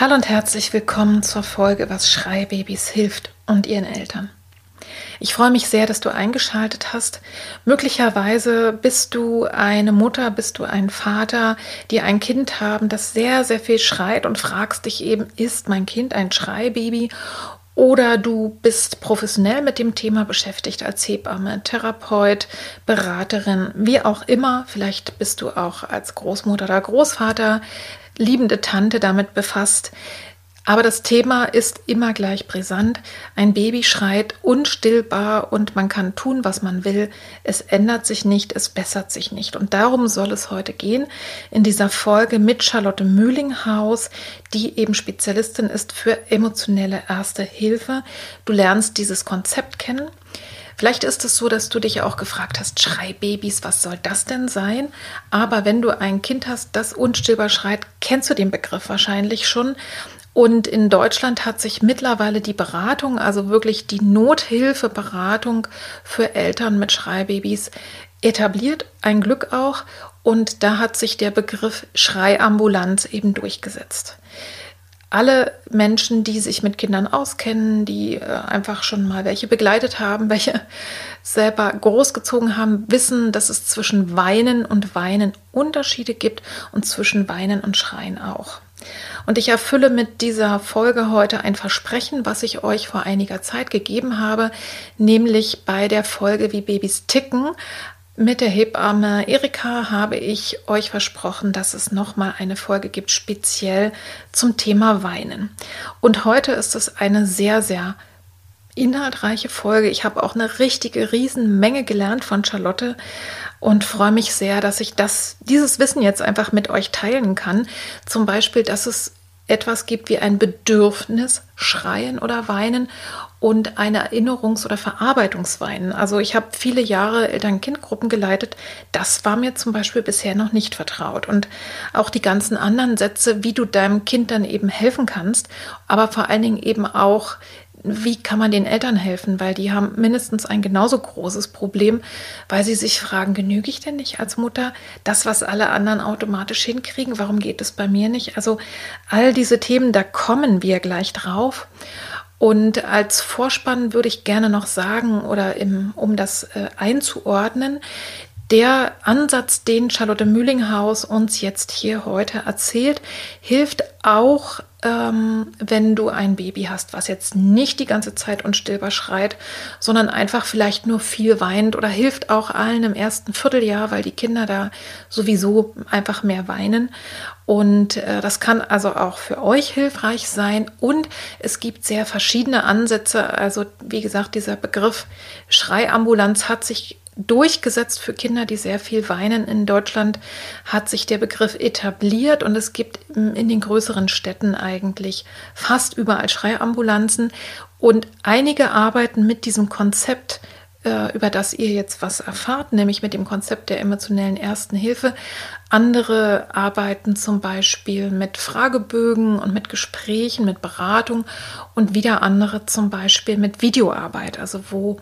Hallo und herzlich willkommen zur Folge Was Schreibabys hilft und ihren Eltern. Ich freue mich sehr, dass du eingeschaltet hast. Möglicherweise bist du eine Mutter, bist du ein Vater, die ein Kind haben, das sehr, sehr viel schreit und fragst dich eben, ist mein Kind ein Schreibaby? Oder du bist professionell mit dem Thema beschäftigt als Hebamme, Therapeut, Beraterin, wie auch immer. Vielleicht bist du auch als Großmutter oder Großvater, liebende Tante damit befasst. Aber das Thema ist immer gleich brisant. Ein Baby schreit unstillbar und man kann tun, was man will. Es ändert sich nicht, es bessert sich nicht. Und darum soll es heute gehen in dieser Folge mit Charlotte Mühlinghaus, die eben Spezialistin ist für emotionelle Erste Hilfe. Du lernst dieses Konzept kennen. Vielleicht ist es so, dass du dich auch gefragt hast, Schreibabys, was soll das denn sein? Aber wenn du ein Kind hast, das unstillbar schreit, kennst du den Begriff wahrscheinlich schon. Und in Deutschland hat sich mittlerweile die Beratung, also wirklich die Nothilfeberatung für Eltern mit Schreibabys etabliert, ein Glück auch. Und da hat sich der Begriff Schreiambulanz eben durchgesetzt. Alle Menschen, die sich mit Kindern auskennen, die äh, einfach schon mal welche begleitet haben, welche selber großgezogen haben, wissen, dass es zwischen Weinen und Weinen Unterschiede gibt und zwischen Weinen und Schreien auch. Und ich erfülle mit dieser Folge heute ein Versprechen, was ich euch vor einiger Zeit gegeben habe, nämlich bei der Folge Wie Babys ticken. Mit der Hebamme Erika habe ich euch versprochen, dass es nochmal eine Folge gibt, speziell zum Thema Weinen. Und heute ist es eine sehr, sehr inhaltreiche Folge. Ich habe auch eine richtige Riesenmenge gelernt von Charlotte und freue mich sehr, dass ich das, dieses Wissen jetzt einfach mit euch teilen kann. Zum Beispiel, dass es etwas gibt wie ein Bedürfnis, Schreien oder Weinen und ein Erinnerungs- oder Verarbeitungsweinen. Also ich habe viele Jahre Eltern-Kind-Gruppen geleitet. Das war mir zum Beispiel bisher noch nicht vertraut. Und auch die ganzen anderen Sätze, wie du deinem Kind dann eben helfen kannst, aber vor allen Dingen eben auch wie kann man den Eltern helfen? Weil die haben mindestens ein genauso großes Problem, weil sie sich fragen, genüge ich denn nicht als Mutter? Das, was alle anderen automatisch hinkriegen, warum geht es bei mir nicht? Also all diese Themen, da kommen wir gleich drauf. Und als Vorspann würde ich gerne noch sagen, oder im, um das äh, einzuordnen, der Ansatz, den Charlotte Mühlinghaus uns jetzt hier heute erzählt, hilft auch ähm, wenn du ein Baby hast, was jetzt nicht die ganze Zeit unstillbar schreit, sondern einfach vielleicht nur viel weint oder hilft auch allen im ersten Vierteljahr, weil die Kinder da sowieso einfach mehr weinen. Und äh, das kann also auch für euch hilfreich sein. Und es gibt sehr verschiedene Ansätze. Also wie gesagt, dieser Begriff Schreiambulanz hat sich durchgesetzt für Kinder, die sehr viel weinen. In Deutschland hat sich der Begriff etabliert und es gibt in den größeren Städten eigentlich fast überall Schreiambulanzen. Und einige arbeiten mit diesem Konzept äh, über das ihr jetzt was erfahrt, nämlich mit dem Konzept der emotionellen Ersten Hilfe. Andere arbeiten zum Beispiel mit Fragebögen und mit Gesprächen, mit Beratung und wieder andere zum Beispiel mit Videoarbeit, also wo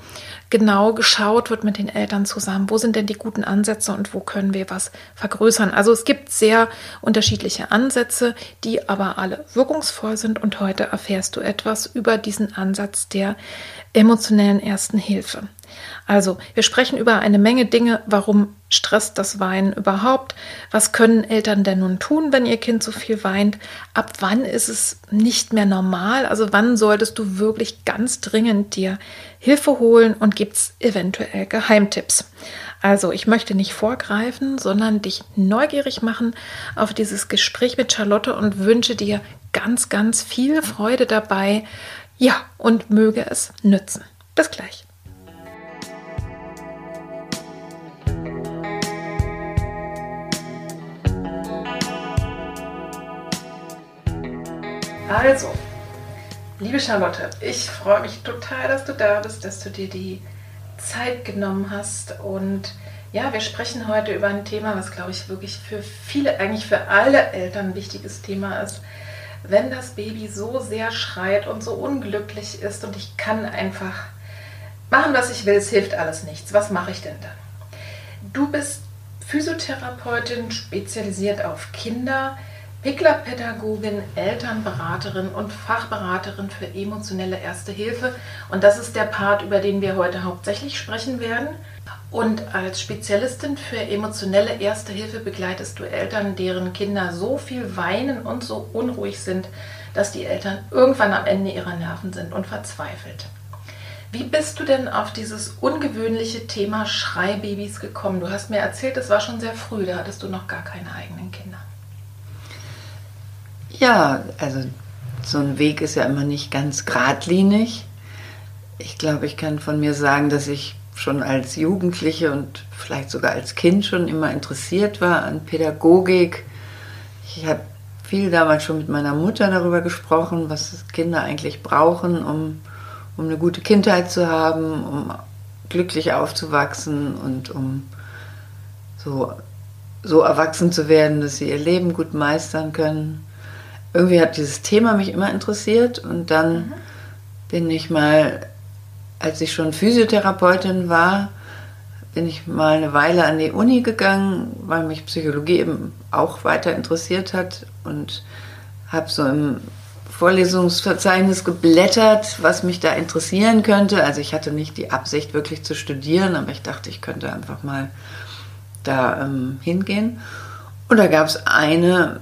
genau geschaut wird mit den Eltern zusammen, wo sind denn die guten Ansätze und wo können wir was vergrößern. Also es gibt sehr unterschiedliche Ansätze, die aber alle wirkungsvoll sind und heute erfährst du etwas über diesen Ansatz der emotionellen Ersten Hilfe. Also, wir sprechen über eine Menge Dinge. Warum stresst das Weinen überhaupt? Was können Eltern denn nun tun, wenn ihr Kind so viel weint? Ab wann ist es nicht mehr normal? Also, wann solltest du wirklich ganz dringend dir Hilfe holen und gibt es eventuell Geheimtipps? Also, ich möchte nicht vorgreifen, sondern dich neugierig machen auf dieses Gespräch mit Charlotte und wünsche dir ganz, ganz viel Freude dabei. Ja, und möge es nützen. Bis gleich. Also, liebe Charlotte, ich freue mich total, dass du da bist, dass du dir die Zeit genommen hast. Und ja, wir sprechen heute über ein Thema, was, glaube ich, wirklich für viele, eigentlich für alle Eltern ein wichtiges Thema ist. Wenn das Baby so sehr schreit und so unglücklich ist und ich kann einfach machen, was ich will, es hilft alles nichts. Was mache ich denn dann? Du bist Physiotherapeutin, spezialisiert auf Kinder Pickler-Pädagogin, Elternberaterin und Fachberaterin für emotionelle Erste Hilfe. Und das ist der Part, über den wir heute hauptsächlich sprechen werden. Und als Spezialistin für emotionelle Erste Hilfe begleitest du Eltern, deren Kinder so viel weinen und so unruhig sind, dass die Eltern irgendwann am Ende ihrer Nerven sind und verzweifelt. Wie bist du denn auf dieses ungewöhnliche Thema Schreibabys gekommen? Du hast mir erzählt, es war schon sehr früh, da hattest du noch gar keine eigenen Kinder. Ja, also so ein Weg ist ja immer nicht ganz geradlinig. Ich glaube, ich kann von mir sagen, dass ich schon als Jugendliche und vielleicht sogar als Kind schon immer interessiert war an Pädagogik. Ich habe viel damals schon mit meiner Mutter darüber gesprochen, was Kinder eigentlich brauchen, um, um eine gute Kindheit zu haben, um glücklich aufzuwachsen und um so, so erwachsen zu werden, dass sie ihr Leben gut meistern können irgendwie hat dieses Thema mich immer interessiert und dann mhm. bin ich mal, als ich schon Physiotherapeutin war, bin ich mal eine Weile an die Uni gegangen, weil mich Psychologie eben auch weiter interessiert hat und habe so im Vorlesungsverzeichnis geblättert, was mich da interessieren könnte. Also ich hatte nicht die Absicht, wirklich zu studieren, aber ich dachte, ich könnte einfach mal da ähm, hingehen. Und da gab es eine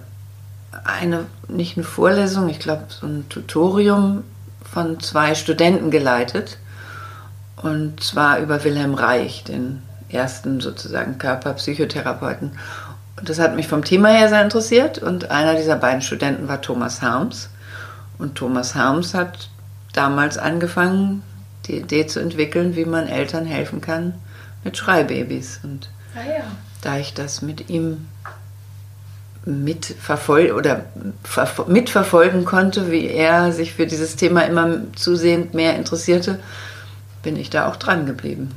eine, nicht eine Vorlesung, ich glaube so ein Tutorium von zwei Studenten geleitet. Und zwar über Wilhelm Reich, den ersten sozusagen Körperpsychotherapeuten. Und das hat mich vom Thema her sehr interessiert. Und einer dieser beiden Studenten war Thomas Harms. Und Thomas Harms hat damals angefangen, die Idee zu entwickeln, wie man Eltern helfen kann mit Schreibabys. Und ah ja. da ich das mit ihm mitverfol oder mitverfolgen konnte, wie er sich für dieses Thema immer zusehend mehr interessierte, bin ich da auch dran geblieben.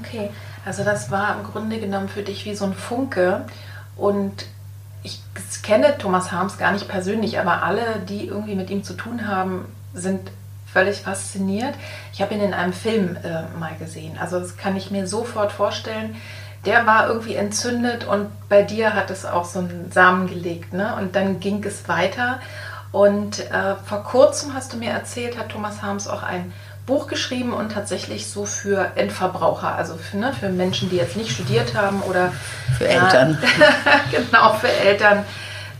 Okay, also das war im Grunde genommen für dich wie so ein Funke und ich kenne Thomas Harms gar nicht persönlich, aber alle, die irgendwie mit ihm zu tun haben, sind völlig fasziniert. Ich habe ihn in einem Film äh, mal gesehen. Also das kann ich mir sofort vorstellen, der war irgendwie entzündet und bei dir hat es auch so einen Samen gelegt. Ne? Und dann ging es weiter. Und äh, vor kurzem hast du mir erzählt, hat Thomas Harms auch ein Buch geschrieben und tatsächlich so für Endverbraucher, also für, ne, für Menschen, die jetzt nicht studiert haben oder für Eltern. Äh, genau, für Eltern.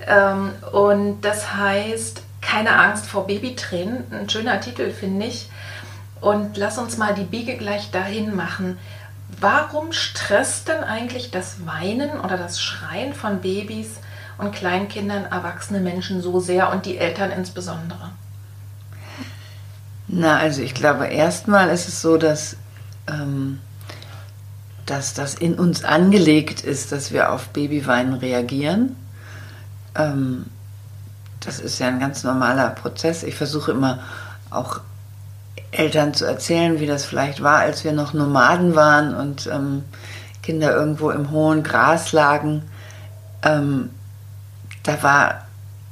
Ähm, und das heißt, keine Angst vor Babytränen. Ein schöner Titel, finde ich. Und lass uns mal die Biege gleich dahin machen. Warum stresst denn eigentlich das Weinen oder das Schreien von Babys und Kleinkindern erwachsene Menschen so sehr und die Eltern insbesondere? Na, also ich glaube, erstmal ist es so, dass, ähm, dass das in uns angelegt ist, dass wir auf Babyweinen reagieren. Ähm, das ist ja ein ganz normaler Prozess. Ich versuche immer auch Eltern zu erzählen, wie das vielleicht war, als wir noch Nomaden waren und ähm, Kinder irgendwo im hohen Gras lagen. Ähm, da war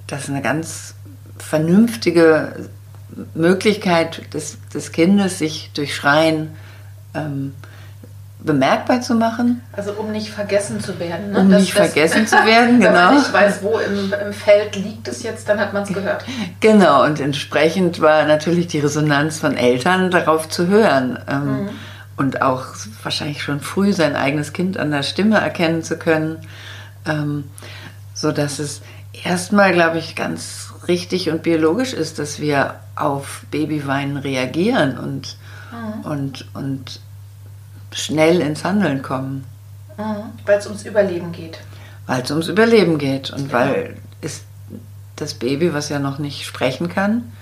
das eine ganz vernünftige Möglichkeit des, des Kindes, sich durch Schreien ähm, bemerkbar zu machen. Also um nicht vergessen zu werden. Ne? Um das, nicht das, vergessen zu werden, genau. Wenn man nicht weiß, wo im, im Feld liegt es jetzt, dann hat man es gehört. Genau, und entsprechend war natürlich die Resonanz von Eltern darauf zu hören. Ähm, mhm. und auch wahrscheinlich schon früh sein eigenes Kind an der Stimme erkennen zu können, ähm, so dass es erstmal, glaube ich, ganz richtig und biologisch ist, dass wir auf Babyweinen reagieren und, mhm. und, und schnell ins Handeln kommen. Mhm. Weil es ums Überleben geht. Weil es ums Überleben geht und genau. weil es, das Baby, was ja noch nicht sprechen kann,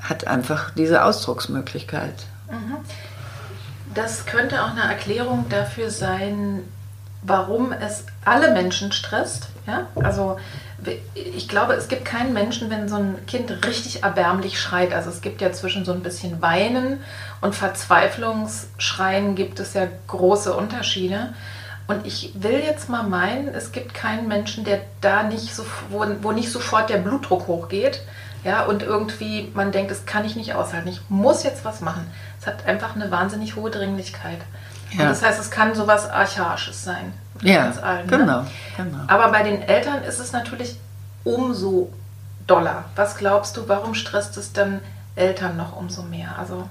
hat einfach diese Ausdrucksmöglichkeit. Mhm. Das könnte auch eine Erklärung dafür sein, warum es alle Menschen stresst. Ja? Also ich glaube, es gibt keinen Menschen, wenn so ein Kind richtig erbärmlich schreit. Also es gibt ja zwischen so ein bisschen Weinen und Verzweiflungsschreien gibt es ja große Unterschiede. Und ich will jetzt mal meinen, es gibt keinen Menschen, der da nicht so, wo, wo nicht sofort der Blutdruck hochgeht. Ja, und irgendwie man denkt, das kann ich nicht aushalten. Ich muss jetzt was machen. Es hat einfach eine wahnsinnig hohe Dringlichkeit. Ja. das heißt, es kann so was Archaisches sein. Ja, allen, ne? genau, ne? genau. Aber bei den Eltern ist es natürlich umso doller. Was glaubst du, warum stresst es dann Eltern noch umso mehr? Also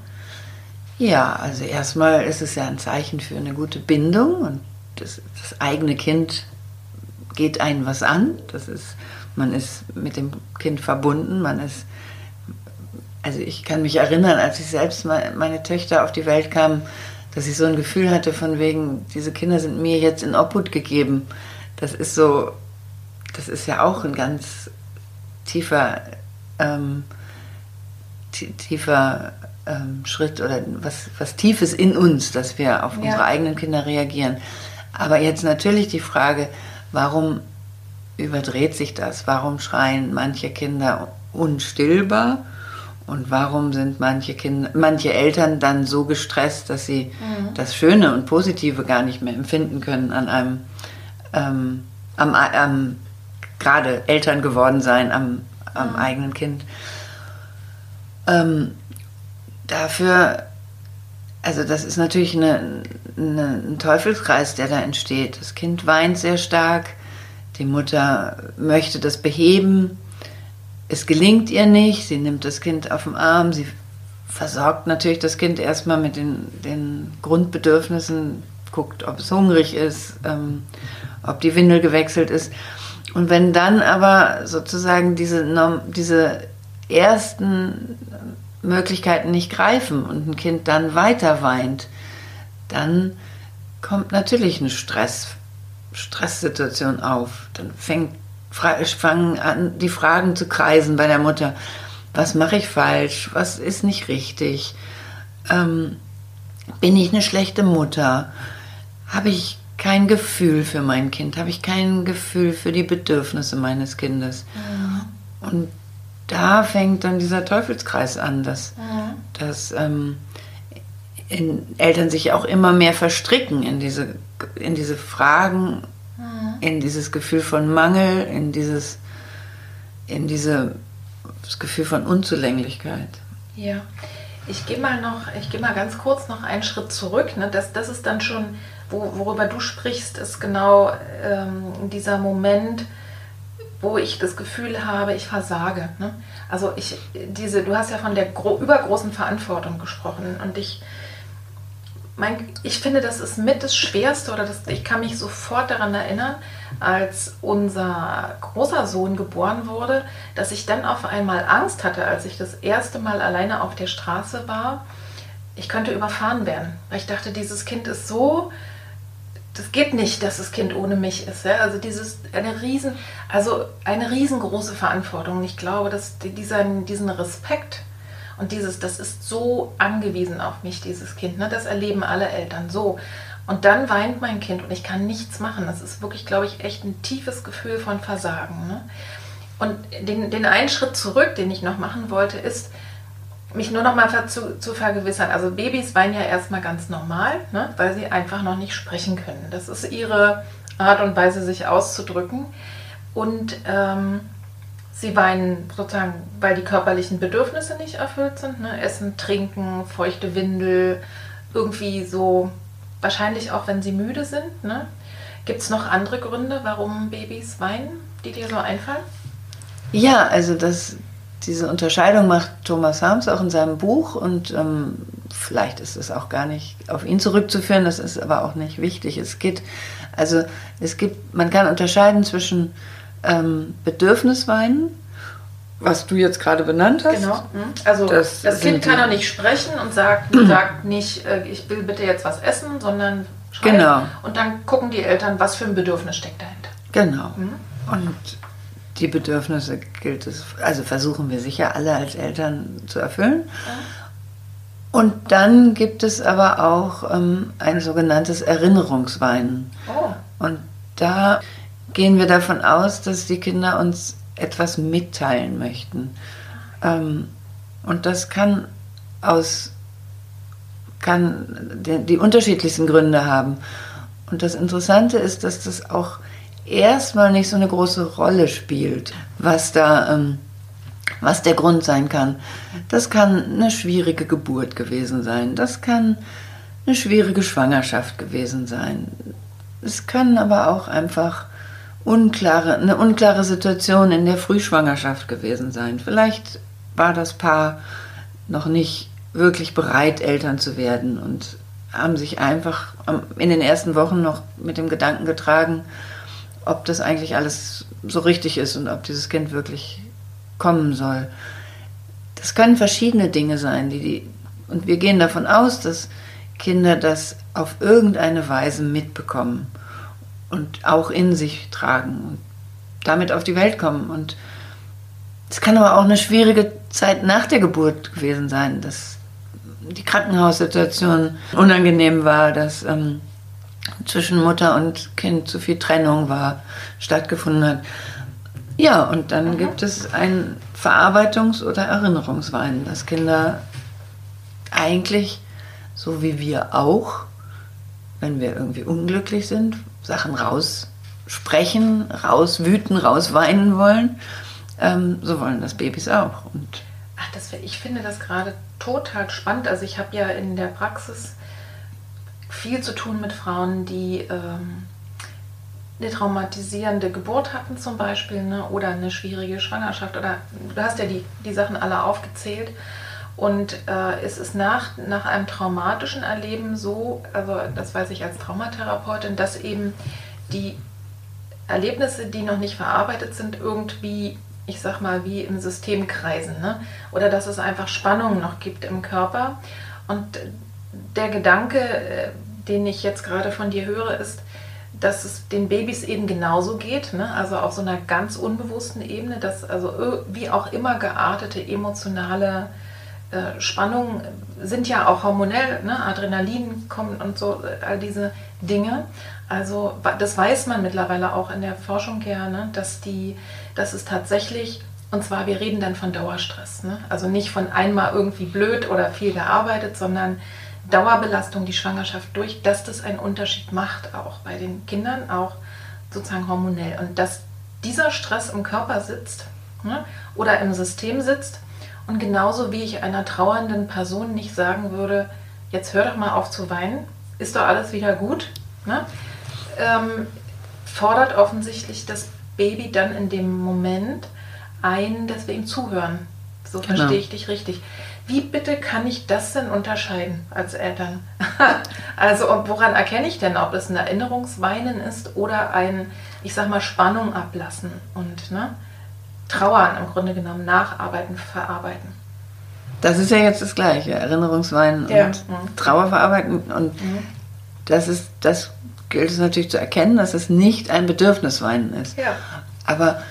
ja, also erstmal ist es ja ein Zeichen für eine gute Bindung und das, das eigene Kind geht einen was an. Das ist, man ist mit dem Kind verbunden, man ist also ich kann mich erinnern, als ich selbst meine Töchter auf die Welt kam, dass ich so ein Gefühl hatte von wegen, diese Kinder sind mir jetzt in Obhut gegeben. Das ist so, das ist ja auch ein ganz tiefer, ähm, tiefer ähm, Schritt oder was, was Tiefes in uns, dass wir auf ja. unsere eigenen Kinder reagieren. Aber jetzt natürlich die Frage, warum überdreht sich das? Warum schreien manche Kinder unstillbar? Und warum sind manche Kinder, manche Eltern dann so gestresst, dass sie mhm. das Schöne und Positive gar nicht mehr empfinden können an einem, ähm, am, am gerade Eltern geworden sein am, am mhm. eigenen Kind? Ähm, dafür, also das ist natürlich eine, eine, ein Teufelskreis, der da entsteht. Das Kind weint sehr stark, die Mutter möchte das beheben es gelingt ihr nicht, sie nimmt das Kind auf den Arm, sie versorgt natürlich das Kind erstmal mit den, den Grundbedürfnissen, guckt, ob es hungrig ist, ähm, ob die Windel gewechselt ist. Und wenn dann aber sozusagen diese, diese ersten Möglichkeiten nicht greifen und ein Kind dann weiter weint, dann kommt natürlich eine Stress, Stresssituation auf. Dann fängt fangen an, die Fragen zu kreisen bei der Mutter. Was mache ich falsch? Was ist nicht richtig? Ähm, bin ich eine schlechte Mutter? Habe ich kein Gefühl für mein Kind? Habe ich kein Gefühl für die Bedürfnisse meines Kindes? Ja. Und da fängt dann dieser Teufelskreis an, dass, ja. dass ähm, Eltern sich auch immer mehr verstricken in diese, in diese Fragen in dieses Gefühl von Mangel, in dieses, in diese, das Gefühl von Unzulänglichkeit. Ja, ich gehe mal noch, ich gehe mal ganz kurz noch einen Schritt zurück. Ne? Das, das ist dann schon, wo, worüber du sprichst, ist genau ähm, dieser Moment, wo ich das Gefühl habe, ich versage. Ne? Also ich, diese, du hast ja von der übergroßen Verantwortung gesprochen und ich mein, ich finde, das ist mit das Schwerste oder das, ich kann mich sofort daran erinnern, als unser großer Sohn geboren wurde, dass ich dann auf einmal Angst hatte, als ich das erste Mal alleine auf der Straße war, ich könnte überfahren werden. Weil ich dachte, dieses Kind ist so, das geht nicht, dass das Kind ohne mich ist. Ja? Also dieses eine riesen, also eine riesengroße Verantwortung. Ich glaube, dass dieser, diesen Respekt und dieses, das ist so angewiesen auf mich, dieses Kind. Ne? Das erleben alle Eltern so. Und dann weint mein Kind und ich kann nichts machen. Das ist wirklich, glaube ich, echt ein tiefes Gefühl von Versagen. Ne? Und den, den einen Schritt zurück, den ich noch machen wollte, ist, mich nur noch mal zu, zu vergewissern. Also Babys weinen ja erstmal ganz normal, ne? weil sie einfach noch nicht sprechen können. Das ist ihre Art und Weise, sich auszudrücken. Und ähm, Sie weinen sozusagen, weil die körperlichen Bedürfnisse nicht erfüllt sind. Ne? Essen, trinken, feuchte Windel, irgendwie so, wahrscheinlich auch wenn sie müde sind. Ne? Gibt es noch andere Gründe, warum Babys weinen, die dir so einfallen? Ja, also das, diese Unterscheidung macht Thomas Harms auch in seinem Buch und ähm, vielleicht ist es auch gar nicht auf ihn zurückzuführen, das ist aber auch nicht wichtig. Es geht, also es gibt, man kann unterscheiden zwischen ähm, Bedürfnisweinen, was du jetzt gerade benannt hast. Genau. Mhm. Also das, das Kind kann auch nicht sprechen und sagt, sagt nicht, äh, ich will bitte jetzt was essen, sondern schreit. Genau. Und dann gucken die Eltern, was für ein Bedürfnis steckt dahinter. Genau. Mhm. Und die Bedürfnisse gilt es, also versuchen wir sicher alle als Eltern zu erfüllen. Und dann gibt es aber auch ähm, ein sogenanntes Erinnerungsweinen. Oh. Und da gehen wir davon aus, dass die Kinder uns etwas mitteilen möchten. Ähm, und das kann aus kann die, die unterschiedlichsten Gründe haben. Und das Interessante ist, dass das auch erstmal nicht so eine große Rolle spielt, was da, ähm, was der Grund sein kann. Das kann eine schwierige Geburt gewesen sein. Das kann eine schwierige Schwangerschaft gewesen sein. Es können aber auch einfach unklare, eine unklare Situation in der Frühschwangerschaft gewesen sein. Vielleicht war das Paar noch nicht wirklich bereit, Eltern zu werden und haben sich einfach in den ersten Wochen noch mit dem Gedanken getragen, ob das eigentlich alles so richtig ist und ob dieses Kind wirklich kommen soll. Das können verschiedene Dinge sein, die die, und wir gehen davon aus, dass Kinder das auf irgendeine Weise mitbekommen und auch in sich tragen und damit auf die Welt kommen. Und es kann aber auch eine schwierige Zeit nach der Geburt gewesen sein, dass die Krankenhaussituation unangenehm war, dass ähm, zwischen Mutter und Kind zu viel Trennung war, stattgefunden hat. Ja, und dann mhm. gibt es ein Verarbeitungs- oder Erinnerungswein, dass Kinder eigentlich, so wie wir auch, wenn wir irgendwie unglücklich sind, Sachen raussprechen, rauswüten, rausweinen wollen, ähm, so wollen das Babys auch. Und Ach, das, ich finde das gerade total spannend. Also ich habe ja in der Praxis viel zu tun mit Frauen, die ähm, eine traumatisierende Geburt hatten zum Beispiel ne, oder eine schwierige Schwangerschaft. Oder du hast ja die, die Sachen alle aufgezählt. Und äh, es ist nach, nach einem traumatischen Erleben so, also das weiß ich als Traumatherapeutin, dass eben die Erlebnisse, die noch nicht verarbeitet sind, irgendwie, ich sag mal, wie im System kreisen. Ne? Oder dass es einfach Spannungen noch gibt im Körper. Und der Gedanke, äh, den ich jetzt gerade von dir höre, ist, dass es den Babys eben genauso geht, ne? also auf so einer ganz unbewussten Ebene, dass also wie auch immer geartete emotionale äh, Spannungen sind ja auch hormonell, ne? Adrenalin kommt und so, all diese Dinge. Also das weiß man mittlerweile auch in der Forschung ja, ne? dass, die, dass es tatsächlich, und zwar wir reden dann von Dauerstress, ne? also nicht von einmal irgendwie blöd oder viel gearbeitet, sondern Dauerbelastung, die Schwangerschaft durch, dass das einen Unterschied macht, auch bei den Kindern, auch sozusagen hormonell. Und dass dieser Stress im Körper sitzt ne, oder im System sitzt. Und genauso wie ich einer trauernden Person nicht sagen würde, jetzt hör doch mal auf zu weinen, ist doch alles wieder gut, ne, ähm, fordert offensichtlich das Baby dann in dem Moment ein, dass wir ihm zuhören. So genau. verstehe ich dich richtig. Wie bitte kann ich das denn unterscheiden als Eltern? also woran erkenne ich denn, ob es ein Erinnerungsweinen ist oder ein, ich sag mal, Spannung ablassen und ne, Trauern im Grunde genommen nacharbeiten, verarbeiten? Das ist ja jetzt das Gleiche, Erinnerungsweinen ja. und mhm. Trauer verarbeiten. Und mhm. das ist, das gilt es natürlich zu erkennen, dass es nicht ein Bedürfnisweinen ist. Ja. Aber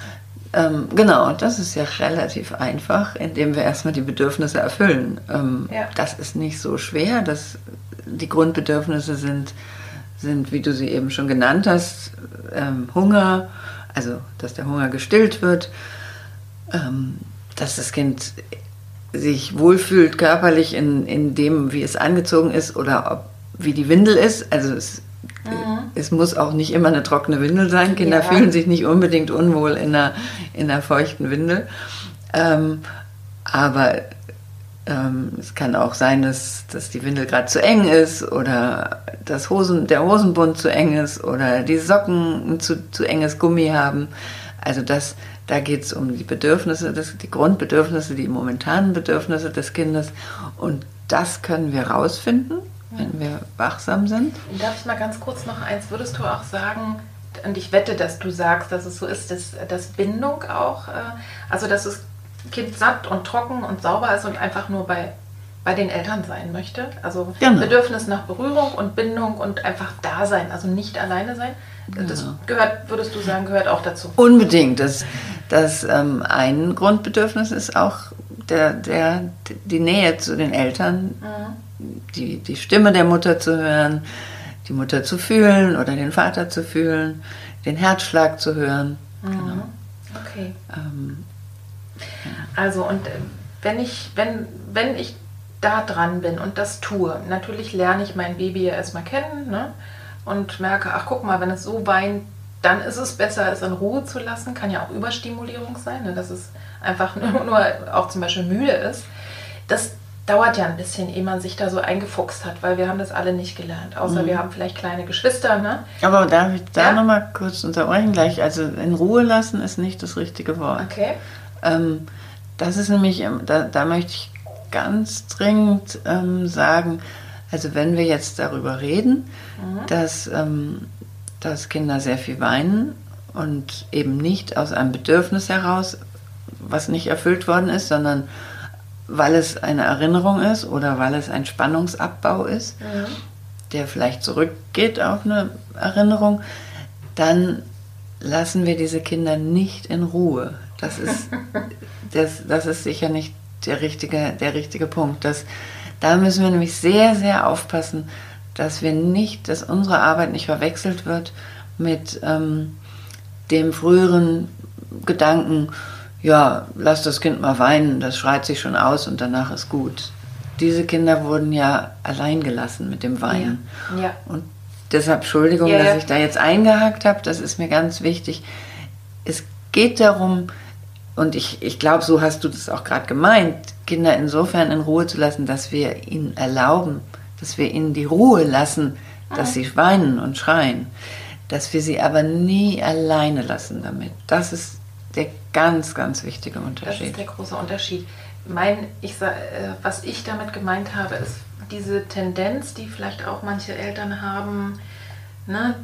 ähm, genau, das ist ja relativ einfach, indem wir erstmal die Bedürfnisse erfüllen. Ähm, ja. Das ist nicht so schwer. Das, die Grundbedürfnisse sind, sind, wie du sie eben schon genannt hast, ähm, Hunger, also dass der Hunger gestillt wird, ähm, dass das Kind sich wohlfühlt körperlich in, in dem, wie es angezogen ist oder ob, wie die Windel ist. Also es Mhm. Es muss auch nicht immer eine trockene Windel sein. Kinder ja. fühlen sich nicht unbedingt unwohl in einer, in einer feuchten Windel. Ähm, aber ähm, es kann auch sein, dass, dass die Windel gerade zu eng ist oder das Hosen, der Hosenbund zu eng ist oder die Socken ein zu, zu enges Gummi haben. Also das, Da geht es um die Bedürfnisse, des, die Grundbedürfnisse, die momentanen Bedürfnisse des Kindes. Und das können wir rausfinden, wenn wir wachsam sind. Darf ich mal ganz kurz noch eins? Würdest du auch sagen, und ich wette, dass du sagst, dass es so ist, dass, dass Bindung auch, äh, also dass das Kind satt und trocken und sauber ist und einfach nur bei, bei den Eltern sein möchte. Also genau. Bedürfnis nach Berührung und Bindung und einfach da sein, also nicht alleine sein. Das genau. gehört, würdest du sagen, gehört auch dazu. Unbedingt. Das, das ähm, ein Grundbedürfnis ist auch der, der, die Nähe zu den Eltern, mhm. die, die Stimme der Mutter zu hören, die Mutter zu fühlen oder den Vater zu fühlen, den Herzschlag zu hören. Mhm. Genau. Okay. Ähm, ja. Also und äh, wenn ich, wenn, wenn ich da dran bin und das tue, natürlich lerne ich mein Baby ja erstmal kennen ne? und merke, ach guck mal, wenn es so weint, dann ist es besser, es in Ruhe zu lassen. Kann ja auch Überstimulierung sein, ne? dass es einfach nur, nur auch zum Beispiel müde ist. Das dauert ja ein bisschen, ehe man sich da so eingefuchst hat, weil wir haben das alle nicht gelernt. Außer mhm. wir haben vielleicht kleine Geschwister. Ne? Aber darf ich da ja? nochmal kurz unterbrechen gleich? Also in Ruhe lassen ist nicht das richtige Wort. Okay. Ähm, das ist nämlich, da, da möchte ich ganz dringend ähm, sagen, also wenn wir jetzt darüber reden, mhm. dass, ähm, dass Kinder sehr viel weinen und eben nicht aus einem Bedürfnis heraus, was nicht erfüllt worden ist, sondern weil es eine Erinnerung ist oder weil es ein Spannungsabbau ist, mhm. der vielleicht zurückgeht auf eine Erinnerung, dann lassen wir diese Kinder nicht in Ruhe. Das ist, das, das ist sicher nicht der richtige, der richtige Punkt. Das, da müssen wir nämlich sehr, sehr aufpassen, dass wir nicht, dass unsere Arbeit nicht verwechselt wird mit ähm, dem früheren Gedanken, ja, lass das Kind mal weinen, das schreit sich schon aus und danach ist gut. Diese Kinder wurden ja allein gelassen mit dem Weinen. Ja. ja. Und deshalb, Entschuldigung, ja, dass ich da jetzt eingehakt habe, das ist mir ganz wichtig. Es geht darum, und ich, ich glaube, so hast du das auch gerade gemeint, Kinder insofern in Ruhe zu lassen, dass wir ihnen erlauben, dass wir ihnen die Ruhe lassen, dass mhm. sie weinen und schreien, dass wir sie aber nie alleine lassen damit. Das ist der ganz, ganz wichtige Unterschied. Das ist der große Unterschied. Mein, ich, äh, was ich damit gemeint habe, ist diese Tendenz, die vielleicht auch manche Eltern haben, ne,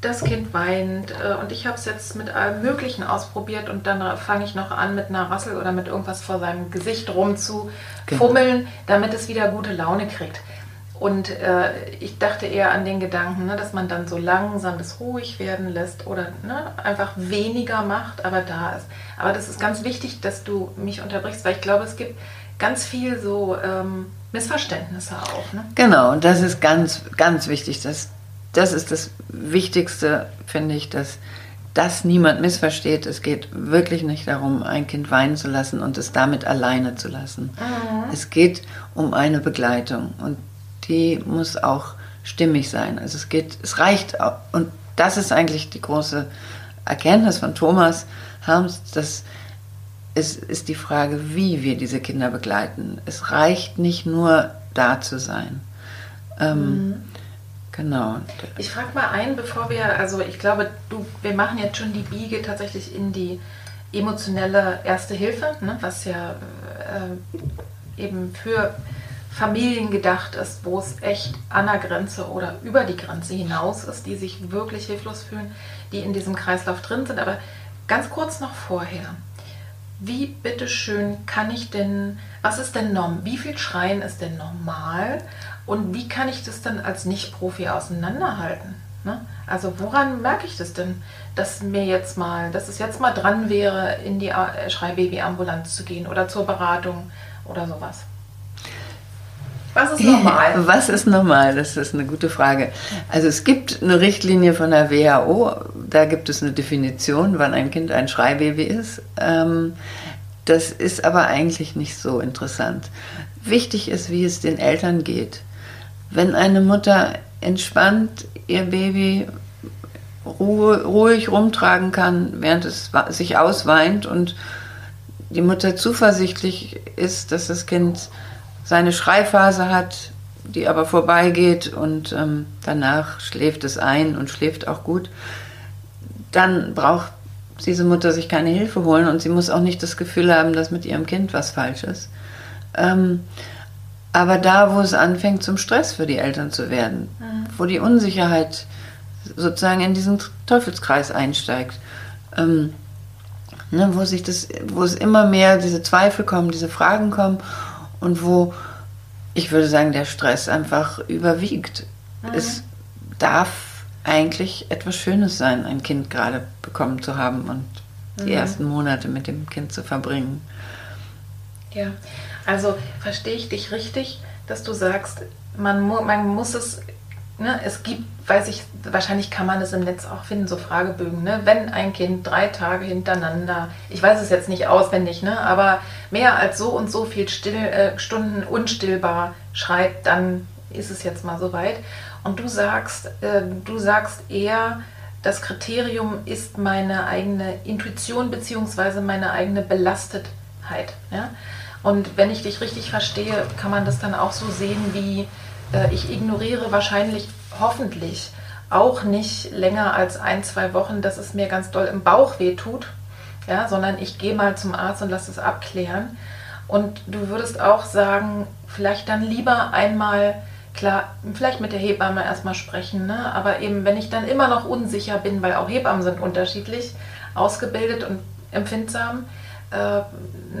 das Kind weint äh, und ich habe es jetzt mit allem Möglichen ausprobiert und dann fange ich noch an mit einer Rassel oder mit irgendwas vor seinem Gesicht rum zu genau. fummeln, damit es wieder gute Laune kriegt. Und äh, ich dachte eher an den Gedanken, ne, dass man dann so langsam das ruhig werden lässt oder ne, einfach weniger macht, aber da ist. Aber das ist ganz wichtig, dass du mich unterbrichst, weil ich glaube, es gibt ganz viel so ähm, Missverständnisse auch. Ne? Genau, und das ist ganz, ganz wichtig. Das, das ist das Wichtigste, finde ich, dass das niemand missversteht. Es geht wirklich nicht darum, ein Kind weinen zu lassen und es damit alleine zu lassen. Mhm. Es geht um eine Begleitung. Und die muss auch stimmig sein. Also es geht, es reicht, und das ist eigentlich die große Erkenntnis von Thomas Harms, dass es ist die Frage, wie wir diese Kinder begleiten. Es reicht nicht nur da zu sein. Ähm, mhm. Genau. Ich frage mal ein, bevor wir, also ich glaube, du, wir machen jetzt schon die Biege tatsächlich in die emotionelle Erste Hilfe, ne, was ja äh, eben für Familien gedacht ist, wo es echt an der Grenze oder über die Grenze hinaus ist, die sich wirklich hilflos fühlen, die in diesem Kreislauf drin sind. Aber ganz kurz noch vorher. Wie bitteschön kann ich denn, was ist denn norm, wie viel Schreien ist denn normal und wie kann ich das dann als Nicht-Profi auseinanderhalten? Ne? Also woran merke ich das denn, dass mir jetzt mal, dass es jetzt mal dran wäre, in die Schreibaby-Ambulanz zu gehen oder zur Beratung oder sowas? Was ist normal? Was ist normal? Das ist eine gute Frage. Also es gibt eine Richtlinie von der WHO, da gibt es eine Definition, wann ein Kind ein Schreibaby ist. Ähm, das ist aber eigentlich nicht so interessant. Wichtig ist, wie es den Eltern geht. Wenn eine Mutter entspannt ihr Baby ruhig rumtragen kann, während es sich ausweint und die Mutter zuversichtlich ist, dass das Kind seine Schreiphase hat, die aber vorbeigeht und ähm, danach schläft es ein und schläft auch gut, dann braucht diese Mutter sich keine Hilfe holen und sie muss auch nicht das Gefühl haben, dass mit ihrem Kind was falsch ist. Ähm, aber da, wo es anfängt, zum Stress für die Eltern zu werden, mhm. wo die Unsicherheit sozusagen in diesen Teufelskreis einsteigt, ähm, ne, wo sich das, wo es immer mehr diese Zweifel kommen, diese Fragen kommen und wo ich würde sagen, der Stress einfach überwiegt. Mhm. Es darf eigentlich etwas Schönes sein, ein Kind gerade bekommen zu haben und die mhm. ersten Monate mit dem Kind zu verbringen. Ja, also verstehe ich dich richtig, dass du sagst, man, mu man muss es, ne, es gibt, weiß ich, wahrscheinlich kann man es im Netz auch finden, so Fragebögen, ne? wenn ein Kind drei Tage hintereinander, ich weiß es jetzt nicht auswendig, ne, aber mehr als so und so viel Still, äh, Stunden unstillbar schreibt, dann ist es jetzt mal soweit. Und du sagst, äh, du sagst eher, das Kriterium ist meine eigene Intuition bzw. meine eigene Belastetheit. Ja? Und wenn ich dich richtig verstehe, kann man das dann auch so sehen wie, äh, ich ignoriere wahrscheinlich, hoffentlich auch nicht länger als ein, zwei Wochen, dass es mir ganz doll im Bauch weh tut, ja, sondern ich gehe mal zum Arzt und lasse es abklären. Und du würdest auch sagen, vielleicht dann lieber einmal, klar, vielleicht mit der Hebamme erstmal sprechen, ne? aber eben, wenn ich dann immer noch unsicher bin, weil auch Hebammen sind unterschiedlich ausgebildet und empfindsam, äh,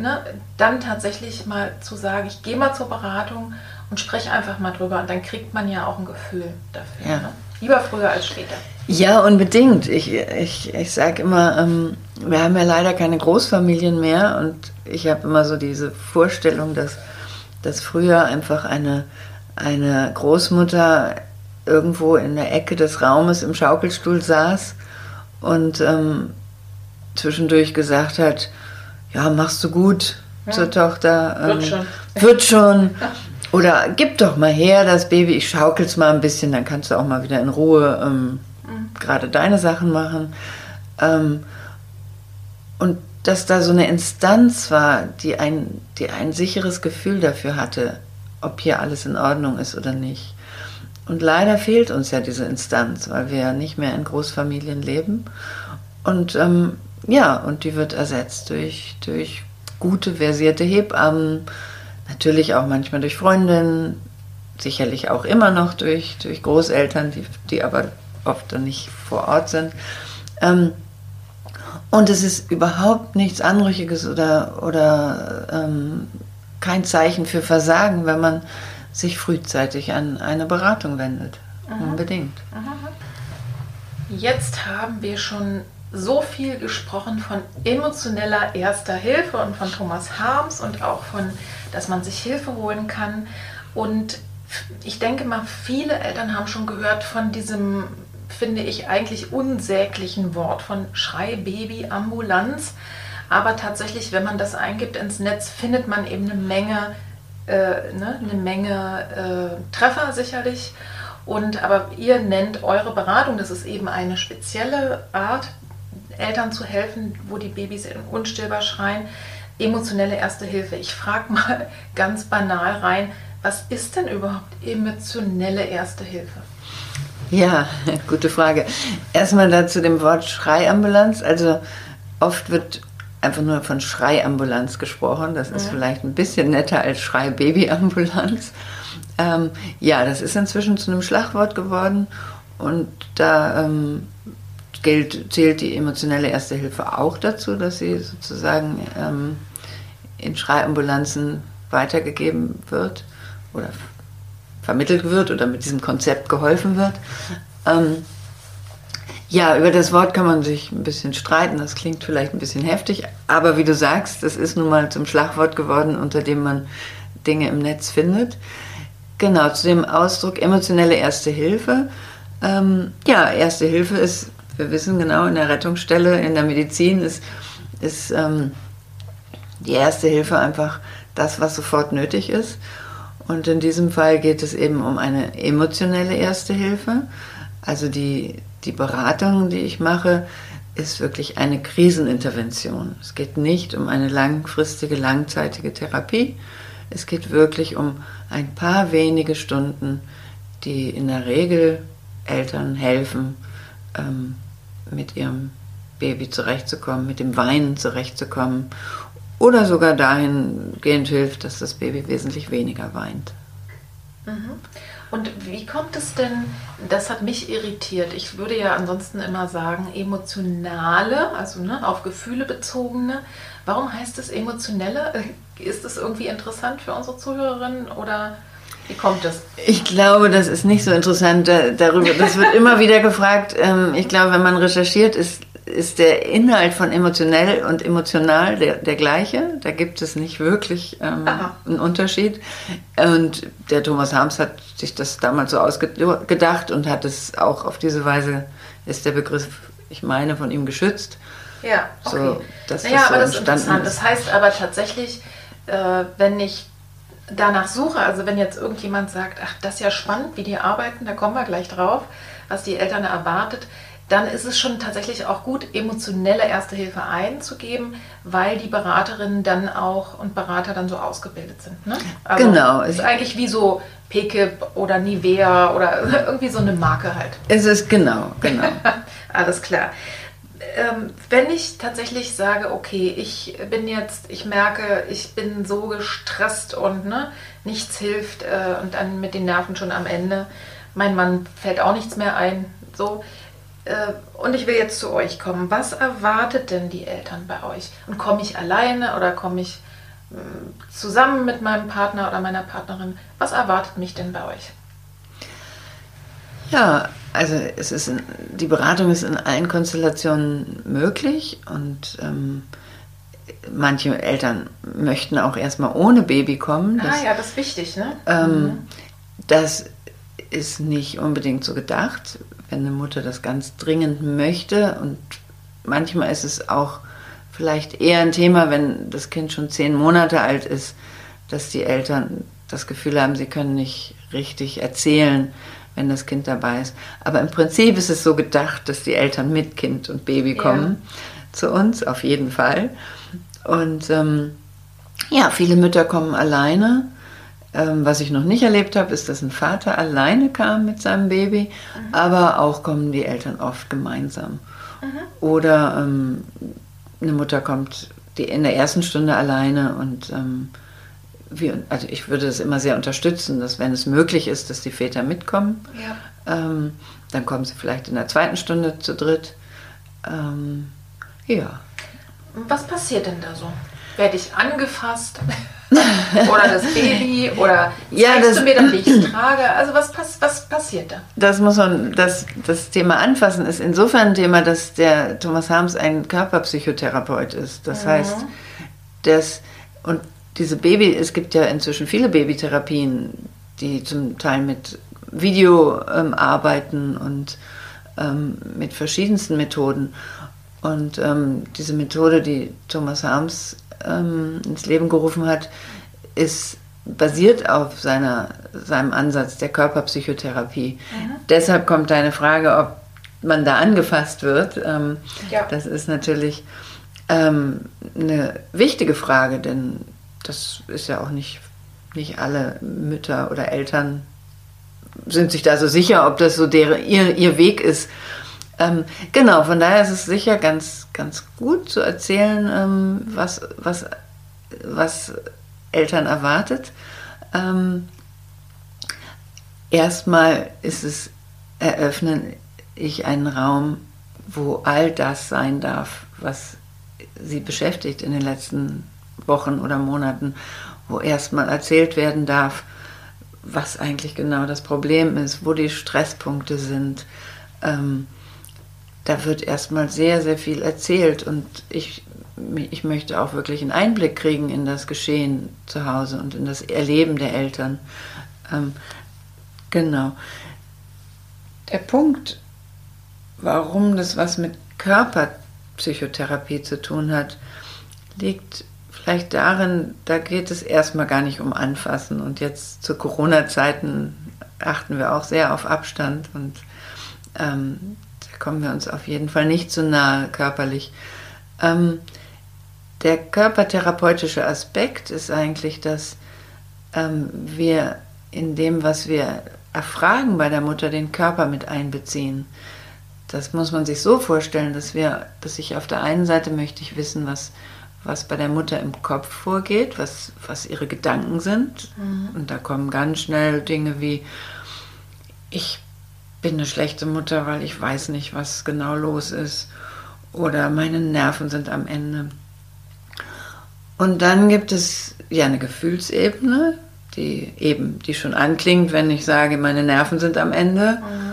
ne, dann tatsächlich mal zu sagen, ich gehe mal zur Beratung und spreche einfach mal drüber und dann kriegt man ja auch ein Gefühl dafür. Ja. Ne? Lieber früher als später. Ja, unbedingt. Ich, ich, ich sage immer, ähm, wir haben ja leider keine Großfamilien mehr und ich habe immer so diese Vorstellung, dass, dass früher einfach eine, eine Großmutter irgendwo in der Ecke des Raumes im Schaukelstuhl saß und ähm, zwischendurch gesagt hat, ja, machst du gut ja. zur Tochter. Ähm, wird schon. Wird schon. Oder gib doch mal her das Baby, ich schaukel's mal ein bisschen, dann kannst du auch mal wieder in Ruhe ähm, mhm. gerade deine Sachen machen. Ähm, und dass da so eine Instanz war, die ein, die ein sicheres Gefühl dafür hatte, ob hier alles in Ordnung ist oder nicht. Und leider fehlt uns ja diese Instanz, weil wir ja nicht mehr in Großfamilien leben. Und ähm, ja, und die wird ersetzt durch, durch gute, versierte Hebammen, natürlich auch manchmal durch Freundinnen, sicherlich auch immer noch durch, durch Großeltern, die, die aber oft dann nicht vor Ort sind. Ähm, und es ist überhaupt nichts Anrüchiges oder, oder ähm, kein Zeichen für Versagen, wenn man sich frühzeitig an eine Beratung wendet. Aha. Unbedingt. Aha. Jetzt haben wir schon so viel gesprochen von emotioneller erster Hilfe und von Thomas Harms und auch von, dass man sich Hilfe holen kann. Und ich denke mal, viele Eltern haben schon gehört von diesem, finde ich, eigentlich unsäglichen Wort von Schreibaby-Ambulanz. Aber tatsächlich, wenn man das eingibt ins Netz, findet man eben eine Menge, äh, ne, eine Menge äh, Treffer sicherlich. Und aber ihr nennt eure Beratung, das ist eben eine spezielle Art Eltern zu helfen, wo die Babys unstillbar schreien. Emotionelle Erste Hilfe. Ich frage mal ganz banal rein, was ist denn überhaupt emotionelle Erste Hilfe? Ja, gute Frage. Erstmal dazu dem Wort Schreiambulanz. Also oft wird einfach nur von Schreiambulanz gesprochen. Das ist ja. vielleicht ein bisschen netter als Schreibabyambulanz. Ähm, ja, das ist inzwischen zu einem Schlagwort geworden und da ähm, gilt, zählt die emotionelle Erste Hilfe auch dazu, dass sie sozusagen ähm, in Schreiambulanzen weitergegeben wird oder vermittelt wird oder mit diesem Konzept geholfen wird. Ähm, ja, über das Wort kann man sich ein bisschen streiten, das klingt vielleicht ein bisschen heftig, aber wie du sagst, das ist nun mal zum Schlagwort geworden, unter dem man Dinge im Netz findet. Genau, zu dem Ausdruck emotionelle Erste Hilfe. Ähm, ja, Erste Hilfe ist wir wissen genau, in der Rettungsstelle, in der Medizin ist, ist ähm, die erste Hilfe einfach das, was sofort nötig ist. Und in diesem Fall geht es eben um eine emotionelle Erste Hilfe. Also die, die Beratung, die ich mache, ist wirklich eine Krisenintervention. Es geht nicht um eine langfristige, langzeitige Therapie. Es geht wirklich um ein paar wenige Stunden, die in der Regel Eltern helfen, ähm, mit ihrem Baby zurechtzukommen, mit dem Weinen zurechtzukommen oder sogar dahingehend hilft, dass das Baby wesentlich weniger weint. Mhm. Und wie kommt es denn, das hat mich irritiert, ich würde ja ansonsten immer sagen, emotionale, also ne, auf Gefühle bezogene. Warum heißt es emotionelle? Ist das irgendwie interessant für unsere Zuhörerinnen oder wie kommt das? Ich glaube, das ist nicht so interessant darüber. Das wird immer wieder gefragt. Ähm, ich glaube, wenn man recherchiert, ist, ist der Inhalt von emotionell und emotional der, der gleiche. Da gibt es nicht wirklich ähm, einen Unterschied. Und der Thomas Harms hat sich das damals so ausgedacht und hat es auch auf diese Weise, ist der Begriff, ich meine, von ihm geschützt. Ja, okay. So, dass naja, das so aber das ist interessant. Ist. Das heißt aber tatsächlich, äh, wenn ich danach suche, also wenn jetzt irgendjemand sagt, ach, das ist ja spannend, wie die arbeiten, da kommen wir gleich drauf, was die Eltern erwartet, dann ist es schon tatsächlich auch gut, emotionelle Erste Hilfe einzugeben, weil die Beraterinnen dann auch und Berater dann so ausgebildet sind. Ne? Also genau. Es ist eigentlich wie so PKIP oder Nivea oder irgendwie so eine Marke halt. Es ist genau, genau. Alles klar ähm, wenn ich tatsächlich sage, okay, ich bin jetzt, ich merke, ich bin so gestresst und ne, nichts hilft äh, und dann mit den Nerven schon am Ende, mein Mann fällt auch nichts mehr ein, so. Äh, und ich will jetzt zu euch kommen. Was erwartet denn die Eltern bei euch? Und komme ich alleine oder komme ich mh, hm, zusammen mit meinem Partner oder meiner Partnerin? Was erwartet mich denn bei euch? Ja, also es ist in, die Beratung ist in allen Konstellationen möglich und ähm, manche Eltern möchten auch erstmal ohne Baby kommen. Das, ah ja, das ist wichtig, ne? Ähm, mhm. Das ist nicht unbedingt so gedacht, wenn eine Mutter das ganz dringend möchte und manchmal ist es auch vielleicht eher ein Thema, wenn das Kind schon zehn Monate alt ist, dass die Eltern das Gefühl haben, sie können nicht richtig erzählen, wenn das Kind dabei ist. Aber im Prinzip ist es so gedacht, dass die Eltern mit Kind und Baby kommen ja. zu uns, auf jeden Fall. Und ähm, ja, viele Mütter kommen alleine. Ähm, was ich noch nicht erlebt habe, ist, dass ein Vater alleine kam mit seinem Baby, mhm. aber auch kommen die Eltern oft gemeinsam. Mhm. Oder ähm, eine Mutter kommt die in der ersten Stunde alleine und ähm, wir, also ich würde es immer sehr unterstützen, dass wenn es möglich ist, dass die Väter mitkommen. Ja. Ähm, dann kommen sie vielleicht in der zweiten Stunde zu dritt. Ähm, ja. Was passiert denn da so? Werde ich angefasst? oder das Baby? Oder ja, das, du mir dann, wie ich trage? Also was, pass, was passiert da? Das muss man, das, das Thema Anfassen ist insofern ein Thema, dass der Thomas Harms ein Körperpsychotherapeut ist. Das mhm. heißt, dass, und diese Baby, es gibt ja inzwischen viele Babytherapien, die zum Teil mit Video ähm, arbeiten und ähm, mit verschiedensten Methoden. Und ähm, diese Methode, die Thomas Harms ähm, ins Leben gerufen hat, ist basiert auf seiner, seinem Ansatz der Körperpsychotherapie. Mhm. Deshalb kommt deine Frage, ob man da angefasst wird. Ähm, ja. Das ist natürlich ähm, eine wichtige Frage, denn das ist ja auch nicht, nicht alle Mütter oder Eltern sind sich da so sicher, ob das so der, ihr, ihr Weg ist. Ähm, genau, von daher ist es sicher ganz, ganz gut zu erzählen, ähm, was, was, was Eltern erwartet. Ähm, erstmal ist es, eröffnen ich einen Raum, wo all das sein darf, was sie beschäftigt in den letzten Wochen oder Monaten, wo erstmal erzählt werden darf, was eigentlich genau das Problem ist, wo die Stresspunkte sind. Ähm, da wird erstmal sehr, sehr viel erzählt und ich, ich möchte auch wirklich einen Einblick kriegen in das Geschehen zu Hause und in das Erleben der Eltern. Ähm, genau. Der Punkt, warum das was mit Körperpsychotherapie zu tun hat, liegt vielleicht darin, da geht es erstmal gar nicht um Anfassen. Und jetzt zu Corona-Zeiten achten wir auch sehr auf Abstand und ähm, da kommen wir uns auf jeden Fall nicht zu nahe körperlich. Ähm, der körpertherapeutische Aspekt ist eigentlich, dass ähm, wir in dem, was wir erfragen bei der Mutter, den Körper mit einbeziehen. das muss man sich so vorstellen, dass wir, dass ich auf der einen Seite möchte ich wissen, was, was bei der Mutter im Kopf vorgeht, was, was ihre Gedanken sind. Mhm. Und da kommen ganz schnell Dinge wie, ich bin eine schlechte Mutter, weil ich weiß nicht, was genau los ist. Oder meine Nerven sind am Ende. Und dann gibt es ja eine Gefühlsebene, die eben, die schon anklingt, wenn ich sage, meine Nerven sind am Ende. Mhm.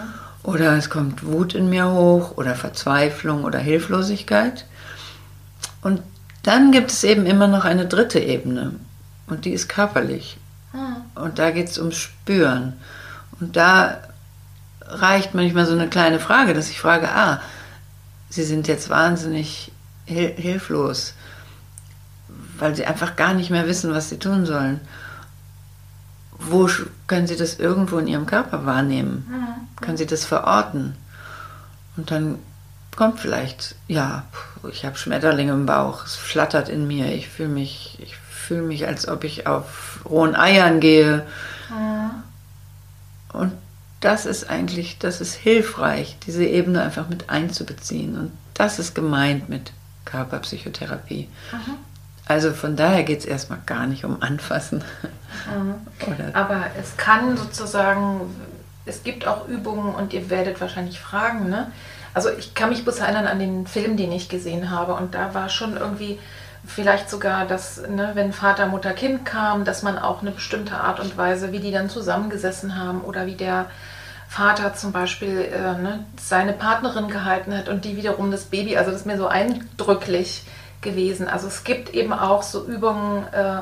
Oder es kommt Wut in mir hoch oder Verzweiflung oder Hilflosigkeit. Und dann gibt es eben immer noch eine dritte Ebene und die ist körperlich. Mhm. Und da geht es ums Spüren. Und da reicht manchmal so eine kleine Frage, dass ich frage, ah, Sie sind jetzt wahnsinnig hil hilflos, weil Sie einfach gar nicht mehr wissen, was Sie tun sollen. Wo können Sie das irgendwo in Ihrem Körper wahrnehmen? Mhm. Können Sie das verorten? Und dann kommt vielleicht, ja, ich habe Schmetterlinge im Bauch, es flattert in mir, ich fühle mich, ich fühle mich, als ob ich auf rohen Eiern gehe. Mhm. Und das ist eigentlich, das ist hilfreich, diese Ebene einfach mit einzubeziehen. Und das ist gemeint mit Körperpsychotherapie. Mhm. Also von daher geht es erstmal gar nicht um Anfassen. Mhm. Aber es kann sozusagen, es gibt auch Übungen und ihr werdet wahrscheinlich fragen, ne? Also ich kann mich bloß erinnern an den Film, den ich gesehen habe und da war schon irgendwie vielleicht sogar, dass, ne, wenn Vater, Mutter, Kind kam, dass man auch eine bestimmte Art und Weise, wie die dann zusammengesessen haben oder wie der Vater zum Beispiel äh, ne, seine Partnerin gehalten hat und die wiederum das Baby. Also das ist mir so eindrücklich gewesen. Also es gibt eben auch so Übungen, äh,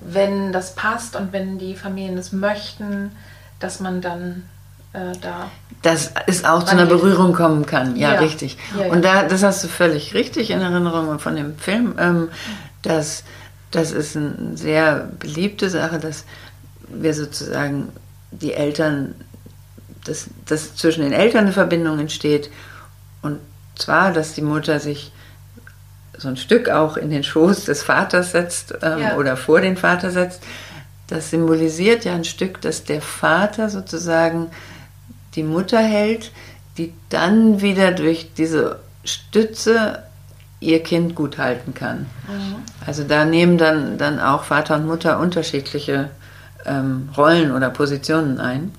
wenn das passt und wenn die Familien es möchten, dass man dann äh, da. Dass es auch zu einer Berührung kommen kann, ja, ja. richtig. Ja, ja. Und da, das hast du völlig richtig in Erinnerung von dem Film. Ähm, dass, das ist eine sehr beliebte Sache, dass wir sozusagen die Eltern dass, dass zwischen den Eltern eine Verbindung entsteht. Und zwar, dass die Mutter sich so ein Stück auch in den Schoß des Vaters setzt ähm, ja. oder vor den Vater setzt. Das symbolisiert ja ein Stück, dass der Vater sozusagen die Mutter hält, die dann wieder durch diese Stütze ihr Kind gut halten kann. Mhm. Also da nehmen dann, dann auch Vater und Mutter unterschiedliche ähm, Rollen oder Positionen ein.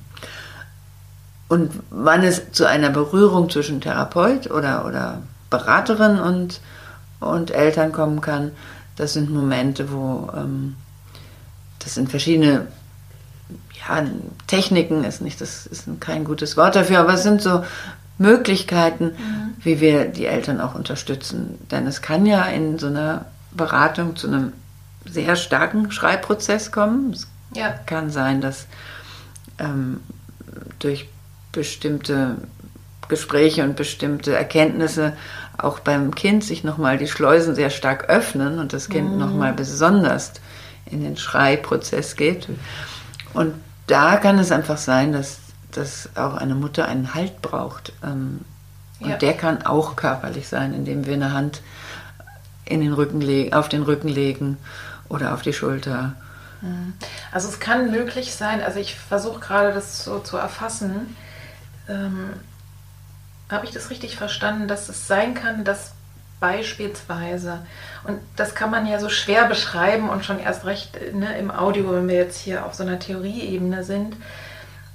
Und wann es zu einer Berührung zwischen Therapeut oder, oder Beraterin und, und Eltern kommen kann, das sind Momente, wo ähm, das sind verschiedene ja, Techniken, ist nicht, das ist kein gutes Wort dafür, aber es sind so Möglichkeiten, mhm. wie wir die Eltern auch unterstützen. Denn es kann ja in so einer Beratung zu einem sehr starken Schreibprozess kommen. Es ja. kann sein, dass ähm, durch bestimmte Gespräche und bestimmte Erkenntnisse auch beim Kind sich nochmal die Schleusen sehr stark öffnen und das Kind mhm. nochmal besonders in den Schreiprozess geht. Und da kann es einfach sein, dass, dass auch eine Mutter einen Halt braucht. Ähm, und ja. der kann auch körperlich sein, indem wir eine Hand in den Rücken auf den Rücken legen oder auf die Schulter. Mhm. Also es kann möglich sein, also ich versuche gerade das so zu erfassen, ähm, habe ich das richtig verstanden, dass es sein kann, dass beispielsweise, und das kann man ja so schwer beschreiben und schon erst recht ne, im Audio, wenn wir jetzt hier auf so einer Theorieebene sind,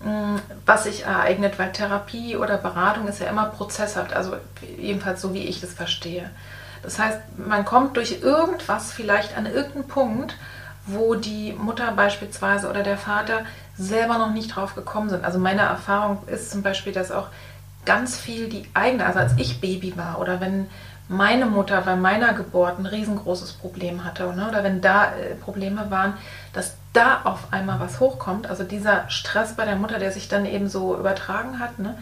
mm, was sich ereignet, weil Therapie oder Beratung ist ja immer prozesshaft, also jedenfalls so wie ich das verstehe. Das heißt, man kommt durch irgendwas vielleicht an irgendeinen Punkt, wo die Mutter beispielsweise oder der Vater selber noch nicht drauf gekommen sind. Also meine Erfahrung ist zum Beispiel, dass auch ganz viel die eigene, also als ich Baby war oder wenn meine Mutter bei meiner Geburt ein riesengroßes Problem hatte ne, oder wenn da äh, Probleme waren, dass da auf einmal was hochkommt, also dieser Stress bei der Mutter, der sich dann eben so übertragen hat. Ne,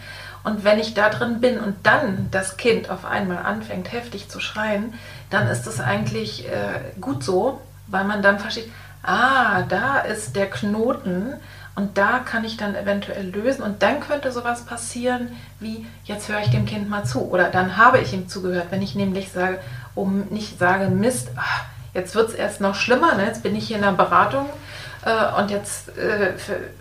und wenn ich da drin bin und dann das Kind auf einmal anfängt heftig zu schreien, dann ist das eigentlich äh, gut so, weil man dann versteht, ah, da ist der Knoten und da kann ich dann eventuell lösen und dann könnte sowas passieren wie, jetzt höre ich dem Kind mal zu oder dann habe ich ihm zugehört, wenn ich nämlich sage, um nicht sage, Mist, ach, jetzt wird es erst noch schlimmer, ne? jetzt bin ich hier in der Beratung äh, und jetzt äh,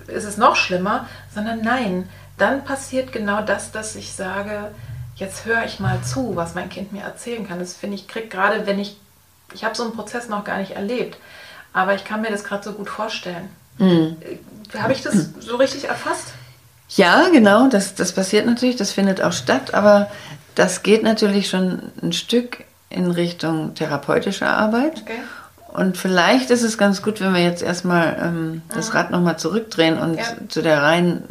ist es noch schlimmer, sondern nein, dann passiert genau das, dass ich sage, jetzt höre ich mal zu, was mein Kind mir erzählen kann. Das finde ich, krieg gerade, wenn ich, ich habe so einen Prozess noch gar nicht erlebt, aber ich kann mir das gerade so gut vorstellen. Mhm. Habe ich das so richtig erfasst? Ja, genau, das, das passiert natürlich, das findet auch statt, aber das geht natürlich schon ein Stück in Richtung therapeutischer Arbeit. Okay. Und vielleicht ist es ganz gut, wenn wir jetzt erstmal ähm, das mhm. Rad nochmal zurückdrehen und ja. zu der rein,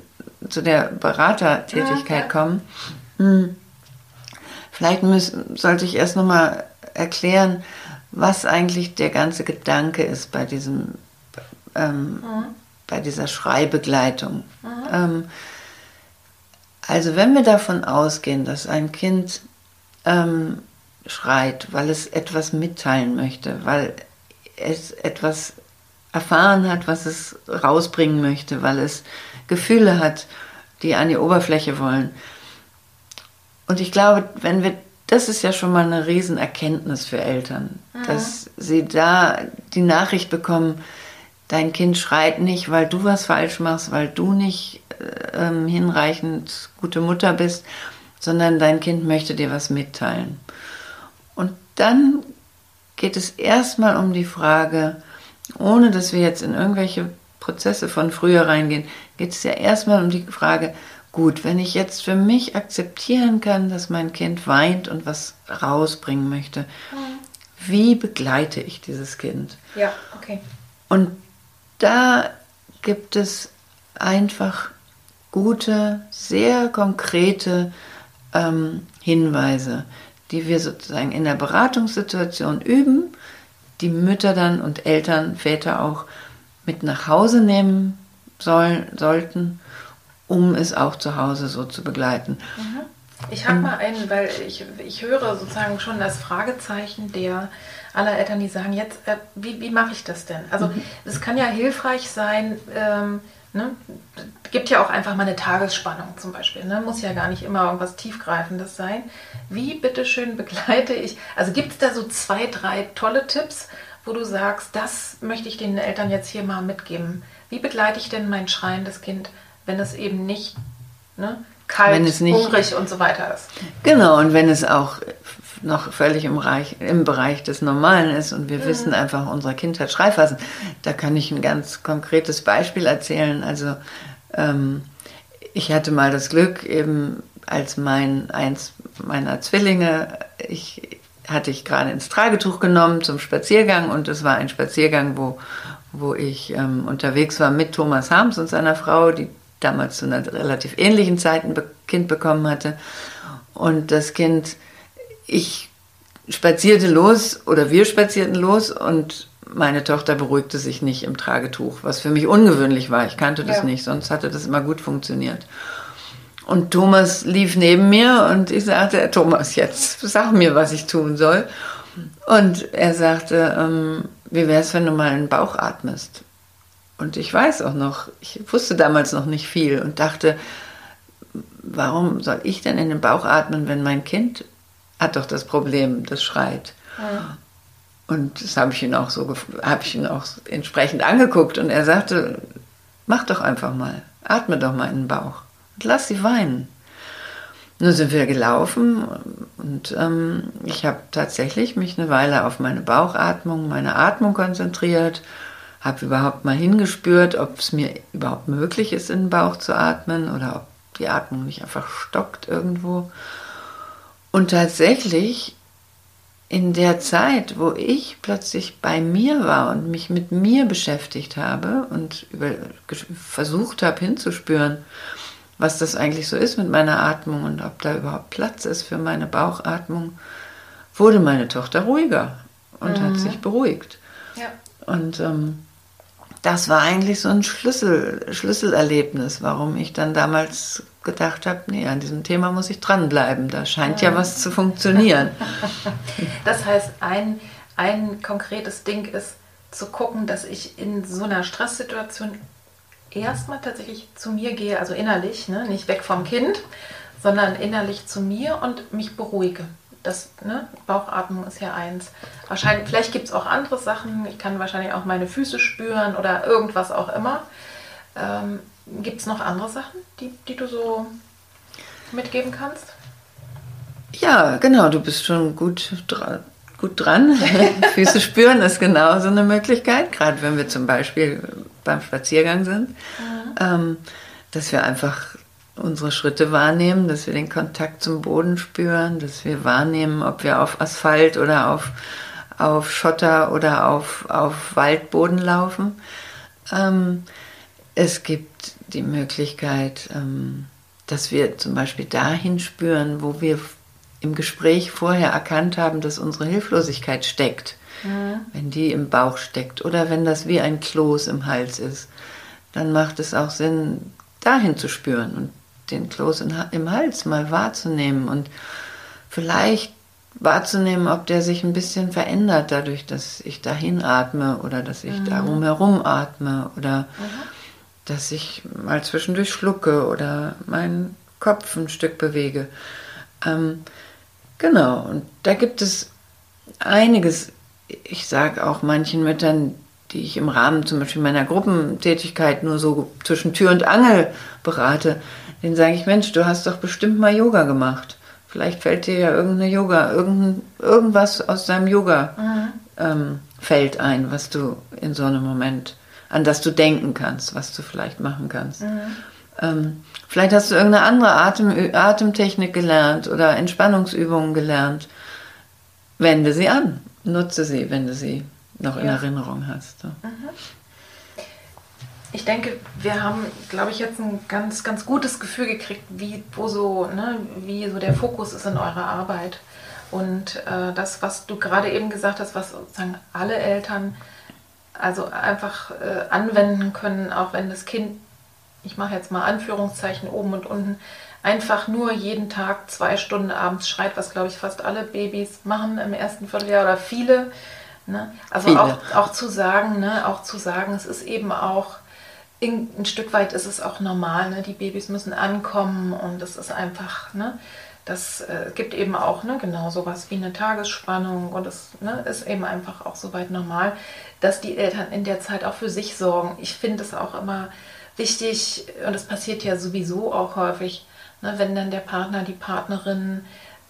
zu der Beratertätigkeit ja, kommen. Hm. Vielleicht muss, sollte ich erst nochmal erklären, was eigentlich der ganze Gedanke ist bei diesem, ähm, mhm. bei dieser Schreibegleitung. Mhm. Ähm, also wenn wir davon ausgehen, dass ein Kind ähm, schreit, weil es etwas mitteilen möchte, weil es etwas erfahren hat, was es rausbringen möchte, weil es Gefühle hat, die an die Oberfläche wollen. Und ich glaube, wenn wir, das ist ja schon mal eine Riesenerkenntnis für Eltern, mhm. dass sie da die Nachricht bekommen, dein Kind schreit nicht, weil du was falsch machst, weil du nicht äh, ähm, hinreichend gute Mutter bist, sondern dein Kind möchte dir was mitteilen. Und dann geht es erstmal um die Frage, ohne dass wir jetzt in irgendwelche Prozesse von früher reingehen, geht es ja erstmal um die Frage, gut, wenn ich jetzt für mich akzeptieren kann, dass mein Kind weint und was rausbringen möchte, mhm. wie begleite ich dieses Kind? Ja, okay. Und da gibt es einfach gute, sehr konkrete ähm, Hinweise, die wir sozusagen in der Beratungssituation üben, die Mütter dann und Eltern, Väter auch mit nach Hause nehmen sollen, sollten, um es auch zu Hause so zu begleiten. Mhm. Ich habe mal einen, weil ich, ich höre sozusagen schon das Fragezeichen der aller Eltern, die sagen, jetzt, äh, wie, wie mache ich das denn? Also mhm. es kann ja hilfreich sein, ähm, Ne? Gibt ja auch einfach mal eine Tagesspannung zum Beispiel. Ne? Muss ja gar nicht immer irgendwas Tiefgreifendes sein. Wie bitteschön begleite ich? Also gibt es da so zwei, drei tolle Tipps, wo du sagst, das möchte ich den Eltern jetzt hier mal mitgeben. Wie begleite ich denn mein schreiendes Kind, wenn es eben nicht ne, kalt, wenn es nicht, hungrig und so weiter ist? Genau, und wenn es auch noch völlig im, Bereich, im Bereich des Normalen ist und wir mhm. wissen einfach, unser Kind hat Schreiphasen. Da kann ich ein ganz konkretes Beispiel erzählen. Also ähm, ich hatte mal das Glück, eben als mein eins meiner Zwillinge, ich hatte ich gerade ins Tragetuch genommen zum Spaziergang und es war ein Spaziergang, wo, wo ich ähm, unterwegs war mit Thomas Harms und seiner Frau, die damals zu einer relativ ähnlichen Zeit ein Kind bekommen hatte. Und das Kind ich spazierte los oder wir spazierten los und meine Tochter beruhigte sich nicht im Tragetuch, was für mich ungewöhnlich war. Ich kannte das ja. nicht, sonst hatte das immer gut funktioniert. Und Thomas lief neben mir und ich sagte, Thomas, jetzt sag mir, was ich tun soll. Und er sagte, ähm, wie wäre es, wenn du mal in den Bauch atmest? Und ich weiß auch noch, ich wusste damals noch nicht viel und dachte, warum soll ich denn in den Bauch atmen, wenn mein Kind hat doch das Problem, das schreit. Ja. Und das habe ich ihn auch so, habe ich ihn auch entsprechend angeguckt und er sagte, mach doch einfach mal, atme doch mal in den Bauch und lass sie weinen. Nun sind wir gelaufen und ähm, ich habe tatsächlich mich eine Weile auf meine Bauchatmung, meine Atmung konzentriert, habe überhaupt mal hingespürt, ob es mir überhaupt möglich ist, in den Bauch zu atmen oder ob die Atmung nicht einfach stockt irgendwo. Und tatsächlich in der Zeit, wo ich plötzlich bei mir war und mich mit mir beschäftigt habe und über, versucht habe hinzuspüren, was das eigentlich so ist mit meiner Atmung und ob da überhaupt Platz ist für meine Bauchatmung, wurde meine Tochter ruhiger und mhm. hat sich beruhigt. Ja. Und ähm, das war eigentlich so ein Schlüssel, Schlüsselerlebnis, warum ich dann damals gedacht habe, nee, an diesem Thema muss ich dranbleiben. Da scheint ja, ja was zu funktionieren. Das heißt, ein, ein konkretes Ding ist zu gucken, dass ich in so einer Stresssituation erstmal tatsächlich zu mir gehe, also innerlich, ne, nicht weg vom Kind, sondern innerlich zu mir und mich beruhige. Das, ne, Bauchatmung ist ja eins. Wahrscheinlich, vielleicht gibt es auch andere Sachen. Ich kann wahrscheinlich auch meine Füße spüren oder irgendwas auch immer. Ähm, Gibt es noch andere Sachen, die, die du so mitgeben kannst? Ja, genau, du bist schon gut, dra gut dran. Füße spüren ist genauso eine Möglichkeit, gerade wenn wir zum Beispiel beim Spaziergang sind, mhm. ähm, dass wir einfach unsere Schritte wahrnehmen, dass wir den Kontakt zum Boden spüren, dass wir wahrnehmen, ob wir auf Asphalt oder auf, auf Schotter oder auf, auf Waldboden laufen. Ähm, es gibt die Möglichkeit, ähm, dass wir zum Beispiel dahin spüren, wo wir im Gespräch vorher erkannt haben, dass unsere Hilflosigkeit steckt. Mhm. Wenn die im Bauch steckt oder wenn das wie ein Kloß im Hals ist, dann macht es auch Sinn, dahin zu spüren und den Kloß im Hals mal wahrzunehmen und vielleicht wahrzunehmen, ob der sich ein bisschen verändert dadurch, dass ich dahin atme oder dass ich mhm. darum herum atme oder mhm. dass ich mal zwischendurch schlucke oder meinen Kopf ein Stück bewege. Ähm, genau, und da gibt es einiges. Ich sage auch manchen Müttern, die ich im Rahmen zum Beispiel meiner Gruppentätigkeit nur so zwischen Tür und Angel berate, denen sage ich, Mensch, du hast doch bestimmt mal Yoga gemacht. Vielleicht fällt dir ja irgendeine Yoga, irgendein, irgendwas aus deinem Yoga-Feld mhm. ähm, ein, was du in so einem Moment, an das du denken kannst, was du vielleicht machen kannst. Mhm. Ähm, vielleicht hast du irgendeine andere Atem, Atemtechnik gelernt oder Entspannungsübungen gelernt. Wende sie an, nutze sie, wenn du sie noch in Erinnerung hast. So. Mhm. Ich denke, wir haben, glaube ich, jetzt ein ganz, ganz gutes Gefühl gekriegt, wie, wo so, ne, wie so der Fokus ist in eurer Arbeit. Und äh, das, was du gerade eben gesagt hast, was sozusagen alle Eltern also einfach äh, anwenden können, auch wenn das Kind, ich mache jetzt mal Anführungszeichen oben und unten, einfach nur jeden Tag zwei Stunden abends schreit, was glaube ich fast alle Babys machen im ersten Vierteljahr oder viele. Ne? Also viele. Auch, auch zu sagen, ne, auch zu sagen, es ist eben auch ein Stück weit ist es auch normal, ne? die Babys müssen ankommen und es ist einfach, ne? das äh, gibt eben auch ne, genau sowas wie eine Tagesspannung und es ne, ist eben einfach auch soweit normal, dass die Eltern in der Zeit auch für sich sorgen. Ich finde es auch immer wichtig und es passiert ja sowieso auch häufig, ne, wenn dann der Partner, die Partnerin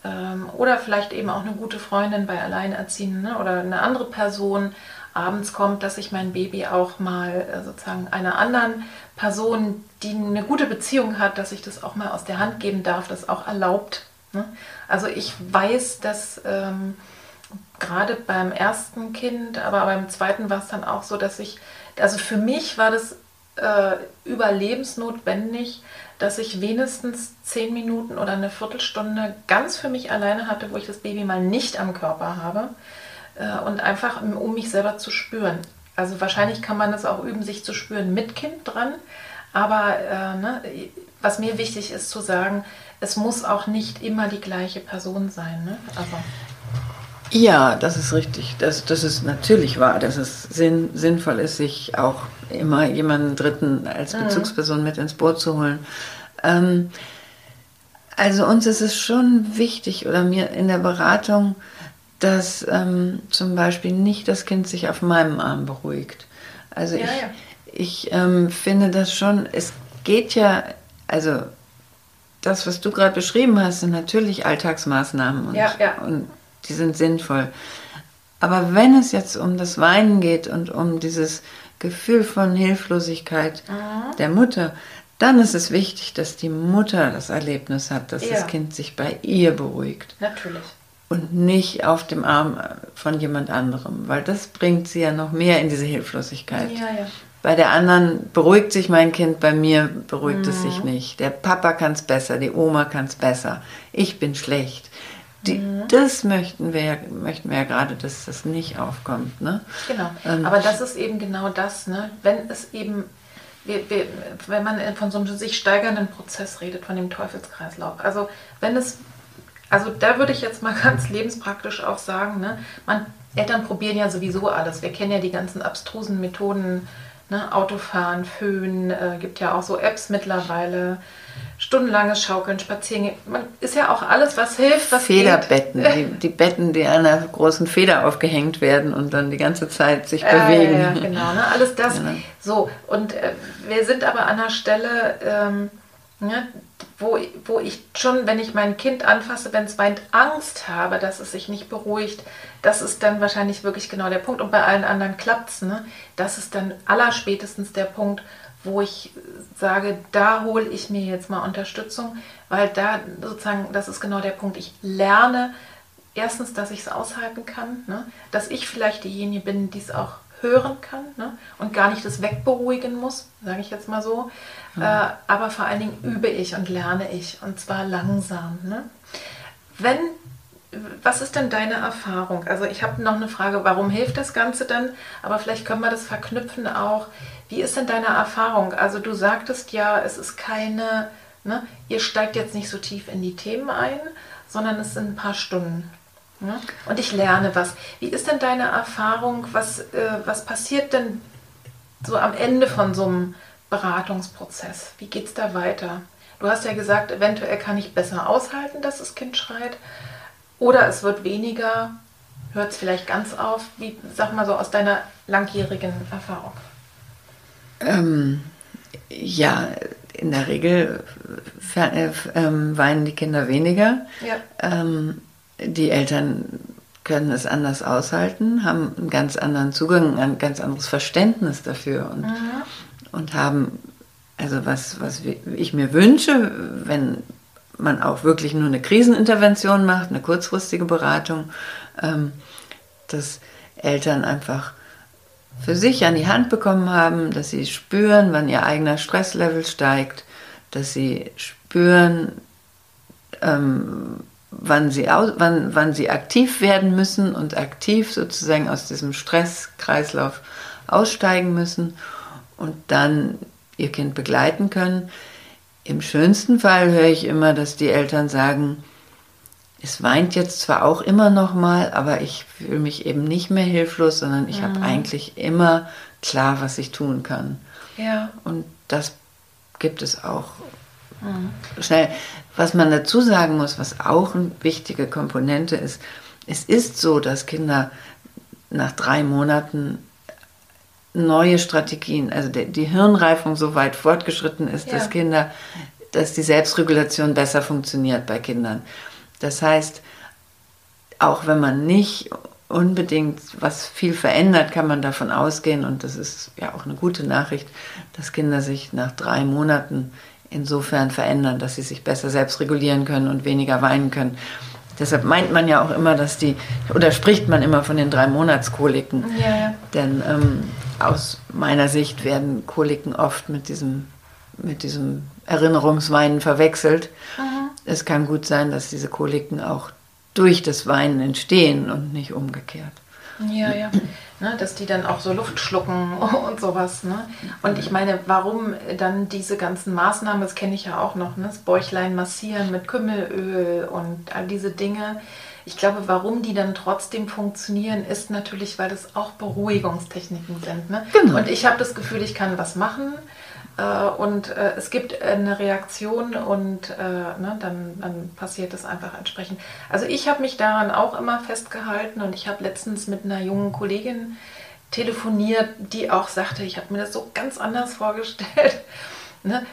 ähm, oder vielleicht eben auch eine gute Freundin bei Alleinerziehenden ne, oder eine andere Person abends kommt, dass ich mein Baby auch mal äh, sozusagen einer anderen Person, die eine gute Beziehung hat, dass ich das auch mal aus der Hand geben darf, das auch erlaubt. Ne? Also ich weiß, dass ähm, gerade beim ersten Kind, aber beim zweiten war es dann auch so, dass ich, also für mich war das äh, überlebensnotwendig, dass ich wenigstens zehn Minuten oder eine Viertelstunde ganz für mich alleine hatte, wo ich das Baby mal nicht am Körper habe und einfach um mich selber zu spüren. Also wahrscheinlich kann man das auch üben, sich zu spüren mit Kind dran. Aber äh, ne, was mir wichtig ist zu sagen, es muss auch nicht immer die gleiche Person sein. Ne? Also. Ja, das ist richtig. Das, das ist natürlich wahr, dass es sinn, sinnvoll ist, sich auch immer jemanden Dritten als mhm. Bezugsperson mhm. mit ins Boot zu holen. Ähm, also uns ist es schon wichtig, oder mir in der Beratung, dass ähm, zum Beispiel nicht das Kind sich auf meinem Arm beruhigt. Also ja, ich, ja. ich ähm, finde das schon, es geht ja, also das, was du gerade beschrieben hast, sind natürlich Alltagsmaßnahmen und, ja, und die sind sinnvoll. Aber wenn es jetzt um das Weinen geht und um dieses Gefühl von Hilflosigkeit mhm. der Mutter, dann ist es wichtig, dass die Mutter das Erlebnis hat, dass das Kind sich bei ihr beruhigt. Natürlich und nicht auf dem Arm von jemand anderem, weil das bringt sie ja noch mehr in diese Hilflosigkeit. Ja, ja. Bei der anderen beruhigt sich mein Kind, bei mir beruhigt mhm. es sich mhm. nicht. Der Papa kann es besser, die Oma kann es besser. Ich bin schlecht. Die, mhm. Das möchten wir, ja, möchten wir ja gerade, dass das nicht aufkommt. Ne? Genau, ähm, aber das ist eben genau das, ne? wenn es eben, wir, wir, wenn man von so einem sich steigernden Prozess redet, von dem Teufelskreislauf. Also wenn es also da würde ich jetzt mal ganz lebenspraktisch auch sagen, ne, man, Eltern probieren ja sowieso alles. Wir kennen ja die ganzen abstrusen Methoden, ne, Autofahren, Föhn, äh, gibt ja auch so Apps mittlerweile, stundenlanges Schaukeln, Spazieren. Man ist ja auch alles, was hilft, was Federbetten, die, die, Betten, die an einer großen Feder aufgehängt werden und dann die ganze Zeit sich äh, bewegen. Ja, genau, ne, alles das. Ja. So, und äh, wir sind aber an der Stelle... Ähm, Ja, wo, wo ich schon, wenn ich mein Kind anfasse, wenn es weint, Angst habe, dass es sich nicht beruhigt, das ist dann wahrscheinlich wirklich genau der Punkt. Und bei allen anderen klappt es. Ne? Das ist dann allerspätestens der Punkt, wo ich sage, da hole ich mir jetzt mal Unterstützung, weil da sozusagen, das ist genau der Punkt. Ich lerne erstens, dass ich es aushalten kann, ne? dass ich vielleicht diejenige bin, die es auch hören kann ne? und gar nicht das wegberuhigen muss, sage ich jetzt mal so. Mhm. Äh, aber vor allen Dingen übe ich und lerne ich und zwar langsam. Ne? Wenn, was ist denn deine Erfahrung? Also ich habe noch eine Frage, warum hilft das Ganze denn? Aber vielleicht können wir das verknüpfen auch. Wie ist denn deine Erfahrung? Also du sagtest ja, es ist keine, ne? ihr steigt jetzt nicht so tief in die Themen ein, sondern es sind ein paar Stunden. Ne? Und ich lerne was. Wie ist denn deine Erfahrung? Was, äh, was passiert denn so am Ende von so einem Beratungsprozess? Wie geht es da weiter? Du hast ja gesagt, eventuell kann ich besser aushalten, dass das Kind schreit. Oder es wird weniger, hört es vielleicht ganz auf. Wie, sag mal so aus deiner langjährigen Erfahrung. Ähm, ja, in der Regel äh, äh, weinen die Kinder weniger. Ja. Ähm, die Eltern können es anders aushalten, haben einen ganz anderen Zugang, ein ganz anderes Verständnis dafür und, mhm. und haben, also was, was ich mir wünsche, wenn man auch wirklich nur eine Krisenintervention macht, eine kurzfristige Beratung, ähm, dass Eltern einfach für sich an die Hand bekommen haben, dass sie spüren, wann ihr eigener Stresslevel steigt, dass sie spüren, ähm, wann sie, wann, wann sie aktiv werden müssen und aktiv sozusagen aus diesem Stresskreislauf aussteigen müssen und dann ihr Kind begleiten können. Im schönsten Fall höre ich immer, dass die Eltern sagen, es weint jetzt zwar auch immer noch mal, aber ich fühle mich eben nicht mehr hilflos, sondern ich mhm. habe eigentlich immer klar, was ich tun kann. Ja. Und das gibt es auch mhm. schnell. Was man dazu sagen muss, was auch eine wichtige Komponente ist, es ist so, dass Kinder nach drei Monaten neue Strategien, also die Hirnreifung so weit fortgeschritten ist, ja. dass Kinder, dass die Selbstregulation besser funktioniert bei Kindern. Das heißt, auch wenn man nicht unbedingt was viel verändert, kann man davon ausgehen, und das ist ja auch eine gute Nachricht, dass Kinder sich nach drei Monaten insofern verändern, dass sie sich besser selbst regulieren können und weniger weinen können. Deshalb meint man ja auch immer, dass die, oder spricht man immer von den drei Monatskoliken. Ja, ja. Denn ähm, aus meiner Sicht werden Koliken oft mit diesem, mit diesem Erinnerungsweinen verwechselt. Mhm. Es kann gut sein, dass diese Koliken auch durch das Weinen entstehen und nicht umgekehrt. Ja, ja ne, dass die dann auch so Luft schlucken und sowas. Ne? Und ich meine, warum dann diese ganzen Maßnahmen, das kenne ich ja auch noch, ne? das Bäuchlein massieren mit Kümmelöl und all diese Dinge. Ich glaube, warum die dann trotzdem funktionieren, ist natürlich, weil das auch Beruhigungstechniken sind. Ne? Genau. Und ich habe das Gefühl, ich kann was machen und äh, es gibt eine Reaktion und äh, ne, dann, dann passiert es einfach entsprechend. Also ich habe mich daran auch immer festgehalten und ich habe letztens mit einer jungen Kollegin telefoniert, die auch sagte, ich habe mir das so ganz anders vorgestellt. Ne?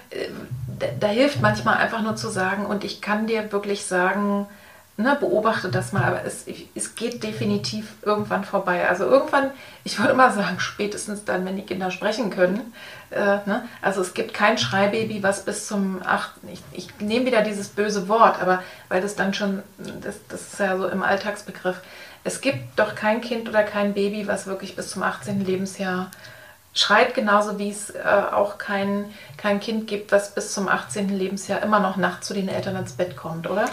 Da, da hilft manchmal einfach nur zu sagen und ich kann dir wirklich sagen, ne, beobachte das mal, aber es, es geht definitiv irgendwann vorbei. Also irgendwann, ich würde mal sagen, spätestens dann, wenn die Kinder sprechen können. Äh, ne? Also es gibt kein Schreibaby, was bis zum 8. Ich, ich nehme wieder dieses böse Wort, aber weil das dann schon, das, das ist ja so im Alltagsbegriff. Es gibt doch kein Kind oder kein Baby, was wirklich bis zum 18. Lebensjahr schreit, genauso wie es äh, auch kein, kein Kind gibt, was bis zum 18. Lebensjahr immer noch nachts zu den Eltern ins Bett kommt, oder?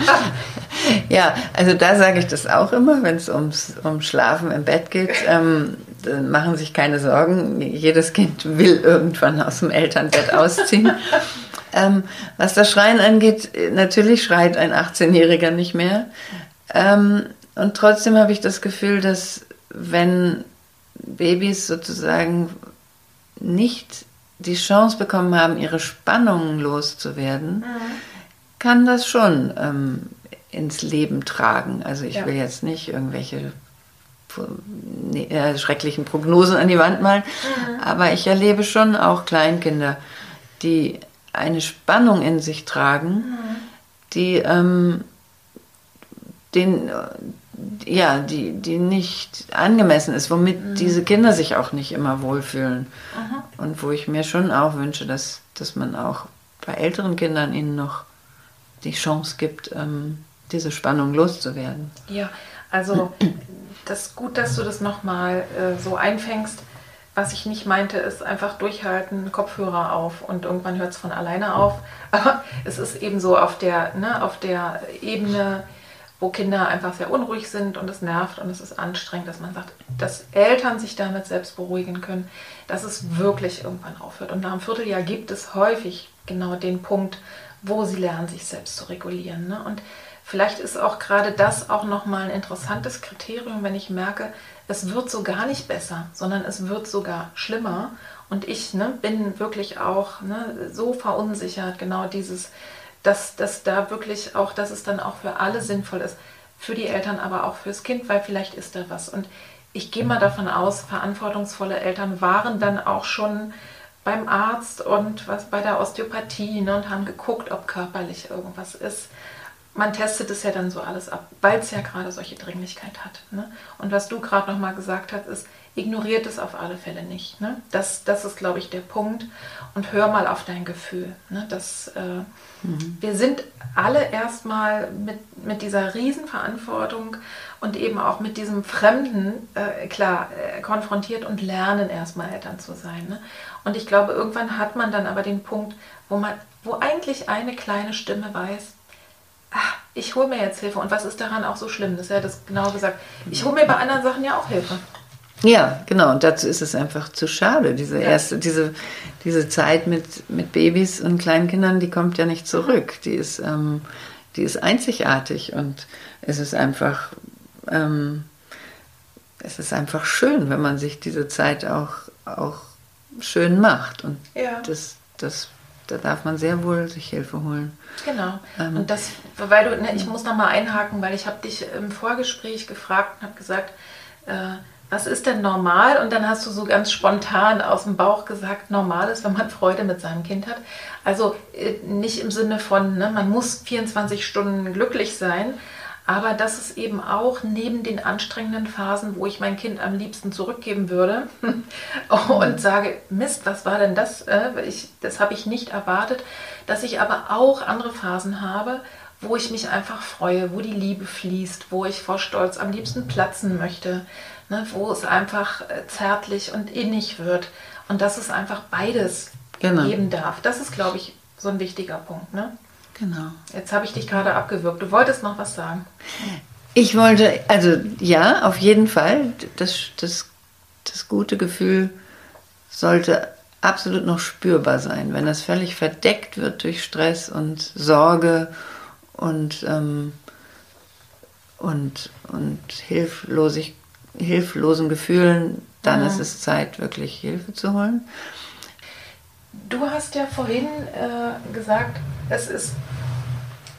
ja, also da sage ich das auch immer, wenn es ums, um Schlafen im Bett geht. Ähm, machen sich keine Sorgen. Jedes Kind will irgendwann aus dem Elternbett ausziehen. ähm, was das Schreien angeht, natürlich schreit ein 18-Jähriger nicht mehr. Ähm, und trotzdem habe ich das Gefühl, dass wenn Babys sozusagen nicht die Chance bekommen haben, ihre Spannungen loszuwerden, mhm. kann das schon ähm, ins Leben tragen. Also ich ja. will jetzt nicht irgendwelche äh, schrecklichen Prognosen an die Wand malen, mhm. aber ich erlebe schon auch Kleinkinder, die eine Spannung in sich tragen, mhm. die ähm, den, ja, die, die nicht angemessen ist, womit mhm. diese Kinder sich auch nicht immer wohlfühlen. Mhm. Und wo ich mir schon auch wünsche, dass, dass man auch bei älteren Kindern ihnen noch die Chance gibt, ähm, diese Spannung loszuwerden. Ja, also das ist gut, dass du das nochmal äh, so einfängst. Was ich nicht meinte, ist einfach durchhalten, Kopfhörer auf und irgendwann hört es von alleine auf. Aber es ist eben so auf der, ne, auf der Ebene, wo Kinder einfach sehr unruhig sind und es nervt und es ist anstrengend, dass man sagt, dass Eltern sich damit selbst beruhigen können, dass es wirklich irgendwann aufhört. Und nach einem Vierteljahr gibt es häufig genau den Punkt, wo sie lernen, sich selbst zu regulieren. Ne? Und vielleicht ist auch gerade das auch nochmal ein interessantes Kriterium, wenn ich merke, es wird so gar nicht besser, sondern es wird sogar schlimmer. Und ich ne, bin wirklich auch ne, so verunsichert, genau dieses dass, dass da wirklich auch, dass es dann auch für alle sinnvoll ist, für die Eltern, aber auch fürs Kind, weil vielleicht ist da was. Und ich gehe mal davon aus, verantwortungsvolle Eltern waren dann auch schon beim Arzt und was bei der Osteopathie ne, und haben geguckt, ob körperlich irgendwas ist. Man testet es ja dann so alles ab, weil es ja gerade solche Dringlichkeit hat. Ne? Und was du gerade nochmal gesagt hast, ist, ignoriert es auf alle Fälle nicht. Ne? Das, das ist, glaube ich, der Punkt. Und hör mal auf dein Gefühl. Ne? Das, äh, Wir sind alle erstmal mit, mit dieser Riesenverantwortung und eben auch mit diesem Fremden, äh, klar, äh, konfrontiert und lernen erstmal Eltern zu sein. Ne? Und ich glaube, irgendwann hat man dann aber den Punkt, wo man, wo eigentlich eine kleine Stimme weiß, ach, ich hole mir jetzt Hilfe. Und was ist daran auch so schlimm? Das ist ja das genau gesagt. Ich hole mir bei anderen Sachen ja auch Hilfe. Ja, genau. Und dazu ist es einfach zu schade. Diese erste, diese, diese Zeit mit, mit Babys und Kleinkindern, die kommt ja nicht zurück. Die ist, ähm, die ist einzigartig und es ist einfach, ähm, es ist einfach schön, wenn man sich diese Zeit auch, auch schön macht. Und ja. das, das, da darf man sehr wohl sich Hilfe holen. Genau. Ähm, und das, weil du, ne, ich muss noch mal einhaken, weil ich habe dich im Vorgespräch gefragt und habe gesagt, äh, was ist denn normal? Und dann hast du so ganz spontan aus dem Bauch gesagt, normal ist, wenn man Freude mit seinem Kind hat. Also äh, nicht im Sinne von, ne, man muss 24 Stunden glücklich sein, aber dass es eben auch neben den anstrengenden Phasen, wo ich mein Kind am liebsten zurückgeben würde und sage, Mist, was war denn das? Äh, ich, das habe ich nicht erwartet, dass ich aber auch andere Phasen habe, wo ich mich einfach freue, wo die Liebe fließt, wo ich vor Stolz am liebsten platzen möchte, ne, wo es einfach äh, zärtlich und innig wird und dass es einfach beides genau. geben darf. Das ist, glaube ich, so ein wichtiger Punkt. Ne? Genau. Jetzt habe ich dich gerade abgewürgt. Du wolltest noch was sagen. Ich wollte, also ja, auf jeden Fall. Das, das, das gute Gefühl sollte absolut noch spürbar sein. Wenn das völlig verdeckt wird durch Stress und Sorge und, ähm, und, und Hilflosigkeit, hilflosen Gefühlen, dann mhm. ist es Zeit, wirklich Hilfe zu holen. Du hast ja vorhin äh, gesagt, es ist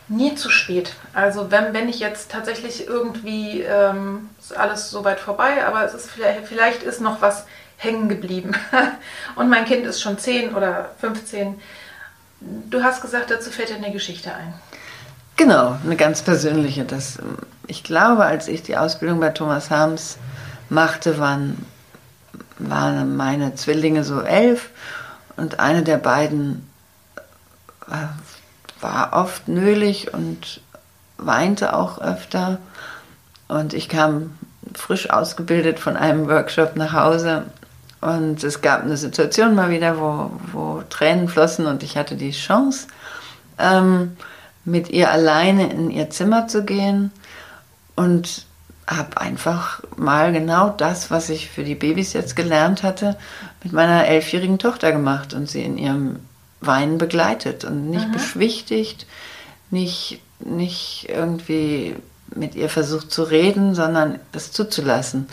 nie zu spät. Also wenn, wenn ich jetzt tatsächlich irgendwie ähm, ist alles soweit vorbei, aber es ist vielleicht, vielleicht ist noch was hängen geblieben und mein Kind ist schon 10 oder 15. Du hast gesagt, dazu fällt dir eine Geschichte ein. Genau, eine ganz persönliche. Das, ich glaube, als ich die Ausbildung bei Thomas Harms machte, waren, waren meine Zwillinge so elf und eine der beiden äh, war oft nölig und weinte auch öfter. Und ich kam frisch ausgebildet von einem Workshop nach Hause und es gab eine Situation mal wieder, wo, wo Tränen flossen und ich hatte die Chance, ähm, mit ihr alleine in ihr Zimmer zu gehen und habe einfach mal genau das, was ich für die Babys jetzt gelernt hatte, mit meiner elfjährigen Tochter gemacht und sie in ihrem Weinen begleitet und nicht mhm. beschwichtigt, nicht, nicht irgendwie mit ihr versucht zu reden, sondern das zuzulassen.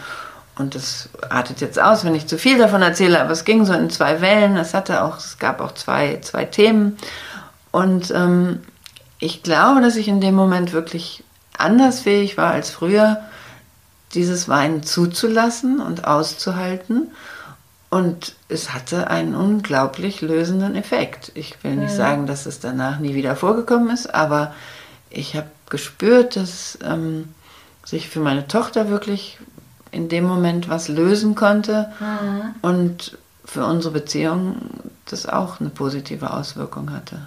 Und das artet jetzt aus, wenn ich zu viel davon erzähle, aber es ging so in zwei Wellen. Es hatte auch, es gab auch zwei, zwei Themen. Und ähm, ich glaube, dass ich in dem Moment wirklich anders fähig war als früher, dieses Weinen zuzulassen und auszuhalten Und es hatte einen unglaublich lösenden Effekt. Ich will nicht mhm. sagen, dass es danach nie wieder vorgekommen ist, aber ich habe gespürt, dass ähm, sich für meine Tochter wirklich in dem Moment was lösen konnte mhm. und für unsere Beziehung das auch eine positive Auswirkung hatte.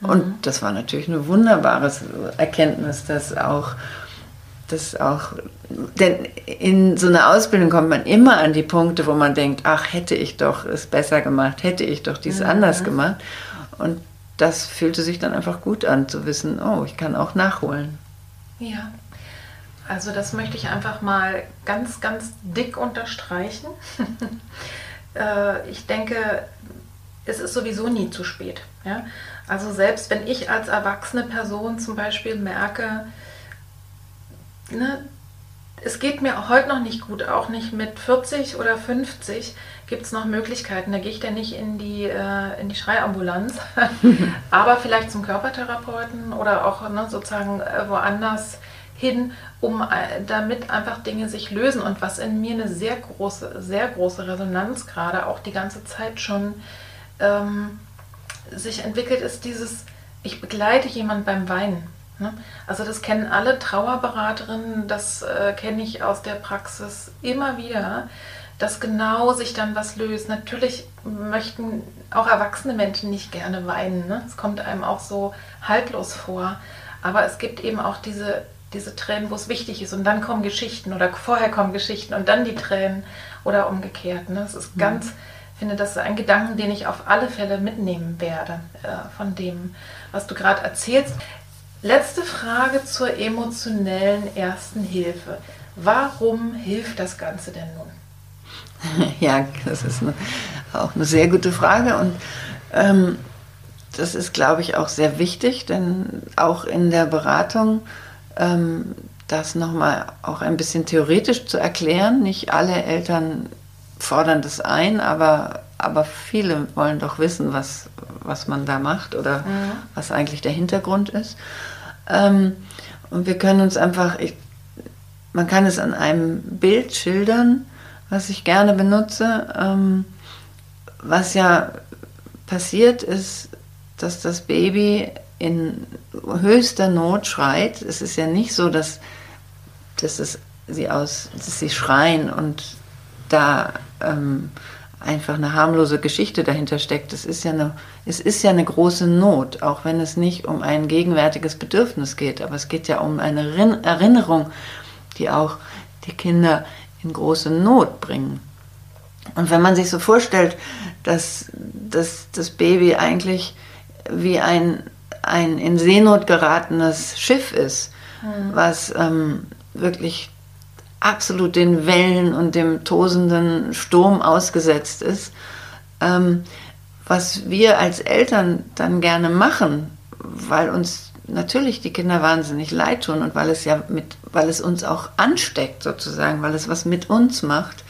Und das war natürlich eine wunderbare Erkenntnis, dass auch, dass auch, denn in so einer Ausbildung kommt man immer an die Punkte, wo man denkt, ach, hätte ich doch es besser gemacht, hätte ich doch dies mhm. anders gemacht. Und das fühlte sich dann einfach gut an, zu wissen, oh, ich kann auch nachholen. Ja. Also das möchte ich einfach mal ganz, ganz dick unterstreichen. Äh, ich denke, es ist sowieso nie zu spät. Ja? Also selbst wenn ich als erwachsene Person zum Beispiel merke, ne, es geht mir heute noch nicht gut, auch nicht mit 40 oder 50 gibt es noch Möglichkeiten. Da gehe ich dann nicht in die, äh, in die Schreiambulanz, aber vielleicht zum Körpertherapeuten oder auch ne, sozusagen äh, woanders hin, um äh, damit einfach Dinge sich lösen. Und was in mir eine sehr große, sehr große Resonanz gerade auch die ganze Zeit schon ähm, sich entwickelt, ist dieses, ich begleite jemand beim Weinen. Ne? Also das kennen alle Trauerberaterinnen, das äh, kenne ich aus der Praxis immer wieder, dass genau sich dann was löst. Natürlich möchten auch erwachsene Menschen nicht gerne weinen. Ne? Es kommt einem auch so haltlos vor. Aber es gibt eben auch diese diese Tränen, wo es wichtig ist. Und dann kommen Geschichten oder vorher kommen Geschichten und dann die Tränen oder umgekehrt. Ne? Das ist mhm. ganz, finde, das ist ein Gedanken, den ich auf alle Fälle mitnehmen werde äh, von dem, was du gerade erzählst. Letzte Frage zur emotionellen ersten Hilfe. Warum hilft das Ganze denn nun? Ja, das ist eine, auch eine sehr gute Frage und ähm, das ist, glaube ich, auch sehr wichtig, denn auch in der Beratung ähm, das nochmal auch ein bisschen theoretisch zu erklären. Nicht alle Eltern fordern das ein, aber, aber viele wollen doch wissen, was, was man da macht oder mhm. was eigentlich der Hintergrund ist. Ähm, und wir können uns einfach, ich, man kann es an einem Bild schildern, was ich gerne benutze. Ähm, was ja passiert ist, dass das Baby in höchster Not schreit. Es ist ja nicht so, dass, dass, es sie aus, dass sie schreien und da ähm, einfach eine harmlose Geschichte dahinter steckt. Es ist, ja eine, es ist ja eine große Not, auch wenn es nicht um ein gegenwärtiges Bedürfnis geht, aber es geht ja um eine Erinnerung, die auch die Kinder in große Not bringen. Und wenn man sich so vorstellt, dass, dass das Baby eigentlich wie ein ein in Seenot geratenes Schiff ist, mhm. was ähm, wirklich absolut den Wellen und dem tosenden Sturm ausgesetzt ist. Ähm, was wir als Eltern dann gerne machen, weil uns natürlich die Kinder wahnsinnig leid tun und weil es ja mit, weil es uns auch ansteckt sozusagen, weil es was mit uns macht,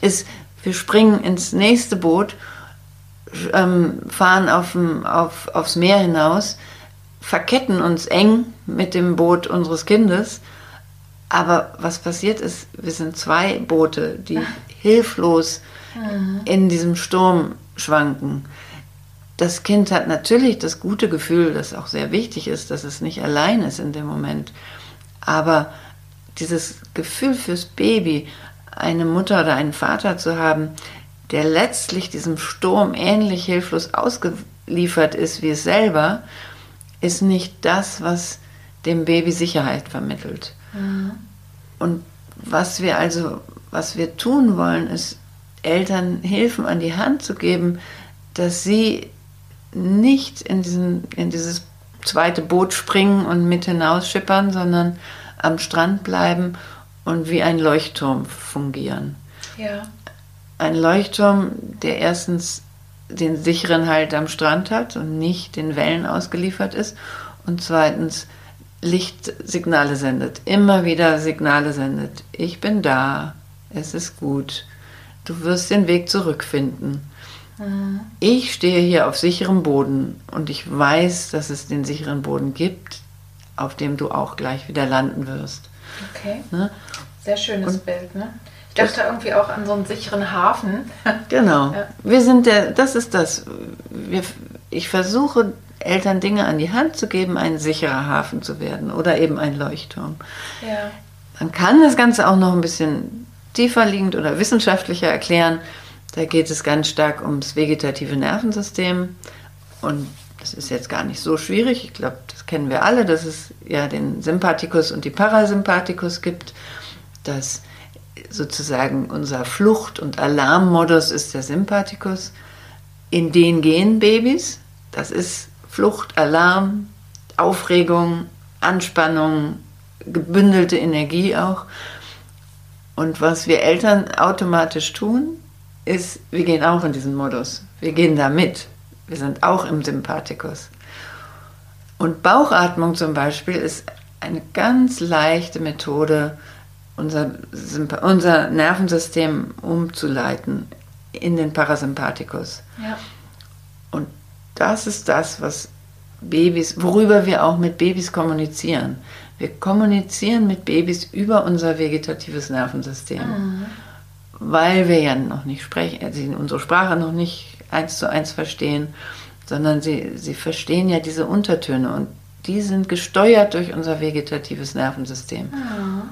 ist, wir springen ins nächste Boot ähm, fahren aufm, auf, aufs Meer hinaus, verketten uns eng mit dem Boot unseres Kindes. Aber was passiert ist, wir sind zwei Boote, die hilflos mhm. in diesem Sturm schwanken. Das Kind hat natürlich das gute Gefühl, das auch sehr wichtig ist, dass es nicht allein ist in dem Moment. Aber dieses Gefühl fürs Baby, eine Mutter oder einen Vater zu haben, der letztlich diesem Sturm ähnlich hilflos ausgeliefert ist wie es selber, ist nicht das, was dem Baby Sicherheit vermittelt. Mhm. Und was wir also, was wir tun wollen, ist Eltern Hilfen an die Hand zu geben, dass sie nicht in, diesen, in dieses zweite Boot springen und mit hinausschippern, sondern am Strand bleiben und wie ein Leuchtturm fungieren. Ja ein Leuchtturm, der erstens den sicheren Halt am Strand hat und nicht den Wellen ausgeliefert ist und zweitens Lichtsignale sendet, immer wieder Signale sendet. Ich bin da, es ist gut, du wirst den Weg zurückfinden. Mhm. Ich stehe hier auf sicherem Boden und ich weiß, dass es den sicheren Boden gibt, auf dem du auch gleich wieder landen wirst. Okay. Ne? Sehr schönes und, Bild, ne? Ich dachte irgendwie auch an so einen sicheren Hafen. genau. Ja. Wir sind der, das ist das. Wir, ich versuche Eltern Dinge an die Hand zu geben, ein sicherer Hafen zu werden oder eben ein Leuchtturm. Ja. Man kann das Ganze auch noch ein bisschen tiefer liegend oder wissenschaftlicher erklären. Da geht es ganz stark ums vegetative Nervensystem. Und das ist jetzt gar nicht so schwierig. Ich glaube, das kennen wir alle, dass es ja den Sympathikus und die Parasympathikus gibt. Dass sozusagen unser Flucht- und Alarmmodus ist der Sympathikus. In den gehen Babys. Das ist Flucht, Alarm, Aufregung, Anspannung, gebündelte Energie auch. Und was wir Eltern automatisch tun, ist, wir gehen auch in diesen Modus. Wir gehen da mit. Wir sind auch im Sympathikus. Und Bauchatmung zum Beispiel ist eine ganz leichte Methode, unser, unser Nervensystem umzuleiten in den Parasympathikus. Ja. Und das ist das, was Babys, worüber wir auch mit Babys kommunizieren. Wir kommunizieren mit Babys über unser vegetatives Nervensystem, mhm. weil wir ja noch nicht sprechen, sie unsere Sprache noch nicht eins zu eins verstehen, sondern sie, sie verstehen ja diese Untertöne und die sind gesteuert durch unser vegetatives Nervensystem. Mhm.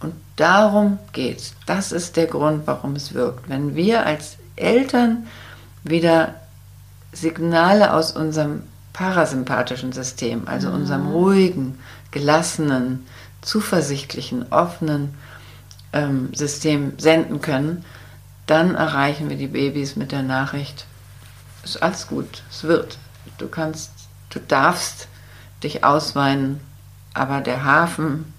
Und darum geht's. Das ist der Grund, warum es wirkt. Wenn wir als Eltern wieder Signale aus unserem parasympathischen System, also mhm. unserem ruhigen, gelassenen, zuversichtlichen, offenen ähm, System senden können, dann erreichen wir die Babys mit der Nachricht, ist alles gut, es wird. Du kannst, du darfst dich ausweinen, aber der Hafen,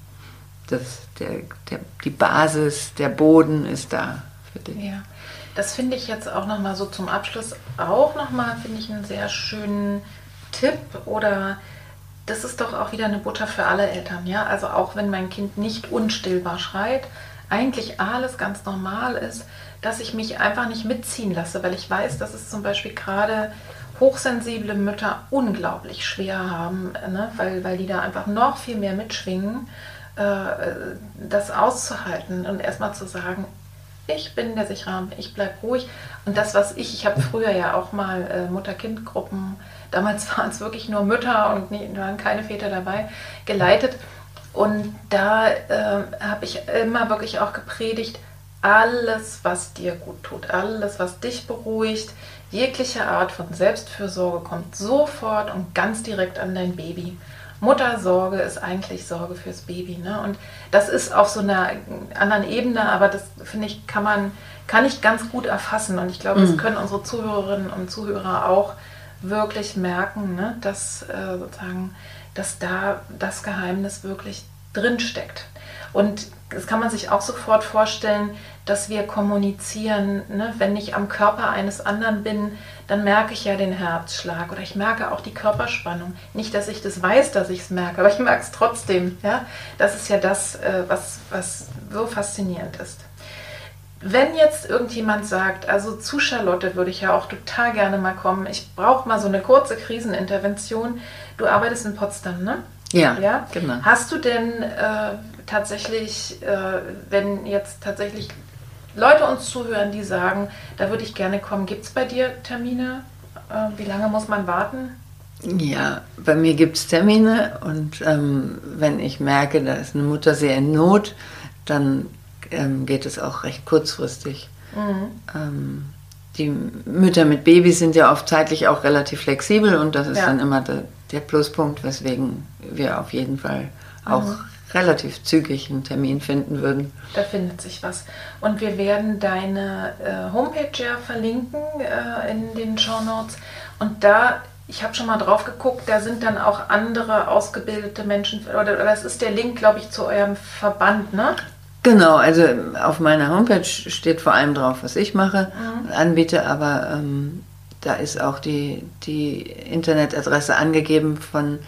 das, der, der, die Basis, der Boden ist da für dich. Ja. Das finde ich jetzt auch nochmal so zum Abschluss auch nochmal, finde ich einen sehr schönen Tipp oder das ist doch auch wieder eine Butter für alle Eltern, ja. Also auch wenn mein Kind nicht unstillbar schreit, eigentlich alles ganz normal ist, dass ich mich einfach nicht mitziehen lasse, weil ich weiß, dass es zum Beispiel gerade hochsensible Mütter unglaublich schwer haben, ne? weil, weil die da einfach noch viel mehr mitschwingen, äh, das auszuhalten und erstmal zu sagen, ich bin der sichere Rahmen, ich bleibe ruhig. Und das, was ich, ich habe früher ja auch mal äh, Mutter-Kind-Gruppen, damals waren es wirklich nur Mütter und nie, waren keine Väter dabei, geleitet. Und da äh, habe ich immer wirklich auch gepredigt, alles, was dir gut tut, alles, was dich beruhigt, jegliche Art von Selbstfürsorge kommt sofort und ganz direkt an dein Baby. Muttersorge ist eigentlich Sorge fürs Baby. Ne? Und das ist auf so einer anderen Ebene, aber das finde ich, kann man, kann ich ganz gut erfassen. Und ich glaube, mhm. das können unsere Zuhörerinnen und Zuhörer auch wirklich merken, ne? dass äh, sozusagen, dass da das Geheimnis wirklich drin steckt. Und das kann man sich auch sofort vorstellen, dass wir kommunizieren. Ne? Wenn ich am Körper eines anderen bin, dann merke ich ja den Herzschlag oder ich merke auch die Körperspannung. Nicht, dass ich das weiß, dass ich es merke, aber ich merke es trotzdem. Ja? Das ist ja das, äh, was, was so faszinierend ist. Wenn jetzt irgendjemand sagt, also zu Charlotte würde ich ja auch total gerne mal kommen, ich brauche mal so eine kurze Krisenintervention. Du arbeitest in Potsdam, ne? Ja, ja? genau. Hast du denn äh, tatsächlich, äh, wenn jetzt tatsächlich Leute uns zuhören, die sagen, da würde ich gerne kommen, gibt es bei dir Termine? Äh, wie lange muss man warten? Ja, bei mir gibt es Termine und ähm, wenn ich merke, da ist eine Mutter sehr in Not, dann ähm, geht es auch recht kurzfristig. Mhm. Ähm, die Mütter mit Babys sind ja oft zeitlich auch relativ flexibel und das ist ja. dann immer der, Pluspunkt, weswegen wir auf jeden Fall auch mhm. relativ zügig einen Termin finden würden. Da findet sich was. Und wir werden deine äh, Homepage ja verlinken äh, in den Show Notes. Und da ich habe schon mal drauf geguckt, da sind dann auch andere ausgebildete Menschen, oder, oder das ist der Link, glaube ich, zu eurem Verband, ne? Genau, also auf meiner Homepage steht vor allem drauf, was ich mache, mhm. anbiete, aber ähm, da ist auch die, die Internetadresse angegeben von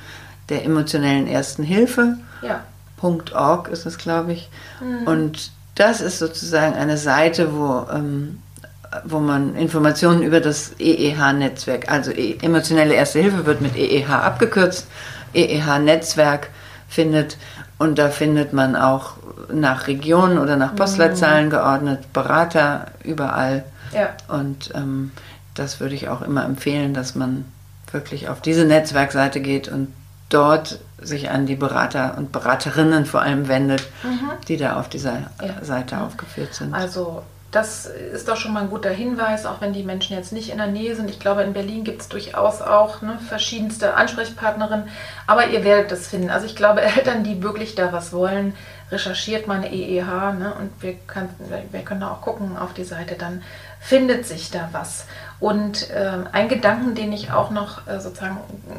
der emotionellen Ersten Hilfe. Ja. .org ist es, glaube ich. Mhm. Und das ist sozusagen eine Seite, wo, ähm, wo man Informationen über das EEH-Netzwerk, also e emotionelle Erste Hilfe wird mit EEH abgekürzt, EEH-Netzwerk findet. Und da findet man auch nach Regionen oder nach Postleitzahlen mhm. geordnet, Berater überall. Ja. Und ähm, das würde ich auch immer empfehlen, dass man wirklich auf diese Netzwerkseite geht und dort sich an die Berater und Beraterinnen vor allem wendet, mhm. die da auf dieser ja. Seite aufgeführt sind. Also das ist doch schon mal ein guter Hinweis, auch wenn die Menschen jetzt nicht in der Nähe sind. Ich glaube, in Berlin gibt es durchaus auch ne, verschiedenste Ansprechpartnerinnen, aber ihr werdet das finden. Also ich glaube, Eltern, die wirklich da was wollen, recherchiert meine EEH ne, und wir, kann, wir können auch gucken auf die Seite, dann findet sich da was. Und äh, ein Gedanken, den ich auch noch äh, sozusagen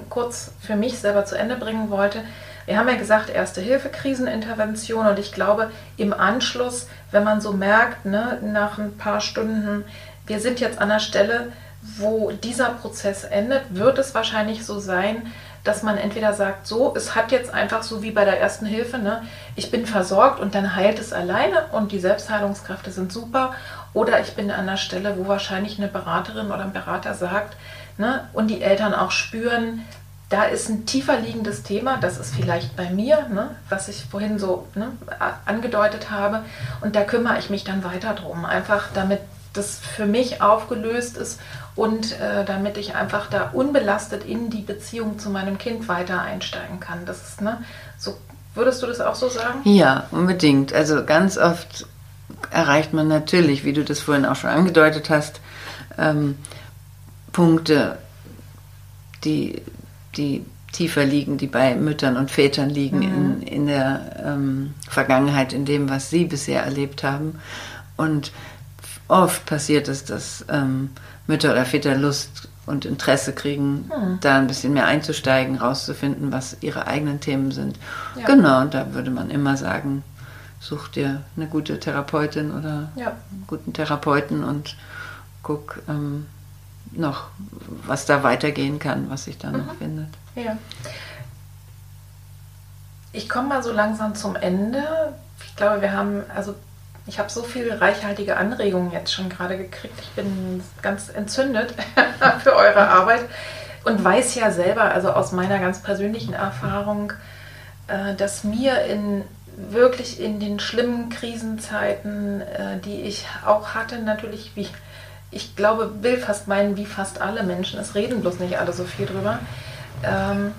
kurz für mich selber zu Ende bringen wollte, wir haben ja gesagt, erste Hilfe, Krisenintervention und ich glaube, im Anschluss, wenn man so merkt, ne, nach ein paar Stunden, wir sind jetzt an der Stelle, wo dieser Prozess endet, wird es wahrscheinlich so sein, dass man entweder sagt, so, es hat jetzt einfach so wie bei der ersten Hilfe, ne, ich bin versorgt und dann heilt es alleine und die Selbstheilungskräfte sind super. Oder ich bin an der Stelle, wo wahrscheinlich eine Beraterin oder ein Berater sagt, ne, und die Eltern auch spüren, da ist ein tiefer liegendes Thema, das ist vielleicht bei mir, ne, was ich vorhin so ne, angedeutet habe. Und da kümmere ich mich dann weiter drum, einfach damit das für mich aufgelöst ist und äh, damit ich einfach da unbelastet in die Beziehung zu meinem Kind weiter einsteigen kann. Das ist, ne, so, würdest du das auch so sagen? Ja, unbedingt. Also ganz oft erreicht man natürlich, wie du das vorhin auch schon angedeutet hast, ähm, Punkte, die die tiefer liegen, die bei Müttern und Vätern liegen mhm. in, in der ähm, Vergangenheit, in dem, was sie bisher erlebt haben. Und oft passiert es, dass ähm, Mütter oder Väter Lust und Interesse kriegen, mhm. da ein bisschen mehr einzusteigen, rauszufinden, was ihre eigenen Themen sind. Ja. Genau, und da würde man immer sagen, such dir eine gute Therapeutin oder ja. einen guten Therapeuten und guck, ähm, noch, was da weitergehen kann, was sich da mhm. noch findet. Ja. Ich komme mal so langsam zum Ende. Ich glaube, wir haben, also ich habe so viele reichhaltige Anregungen jetzt schon gerade gekriegt. Ich bin ganz entzündet für eure Arbeit und weiß ja selber, also aus meiner ganz persönlichen Erfahrung, äh, dass mir in wirklich in den schlimmen Krisenzeiten, äh, die ich auch hatte, natürlich wie ich glaube, will fast meinen, wie fast alle Menschen, es reden bloß nicht alle so viel drüber, ähm,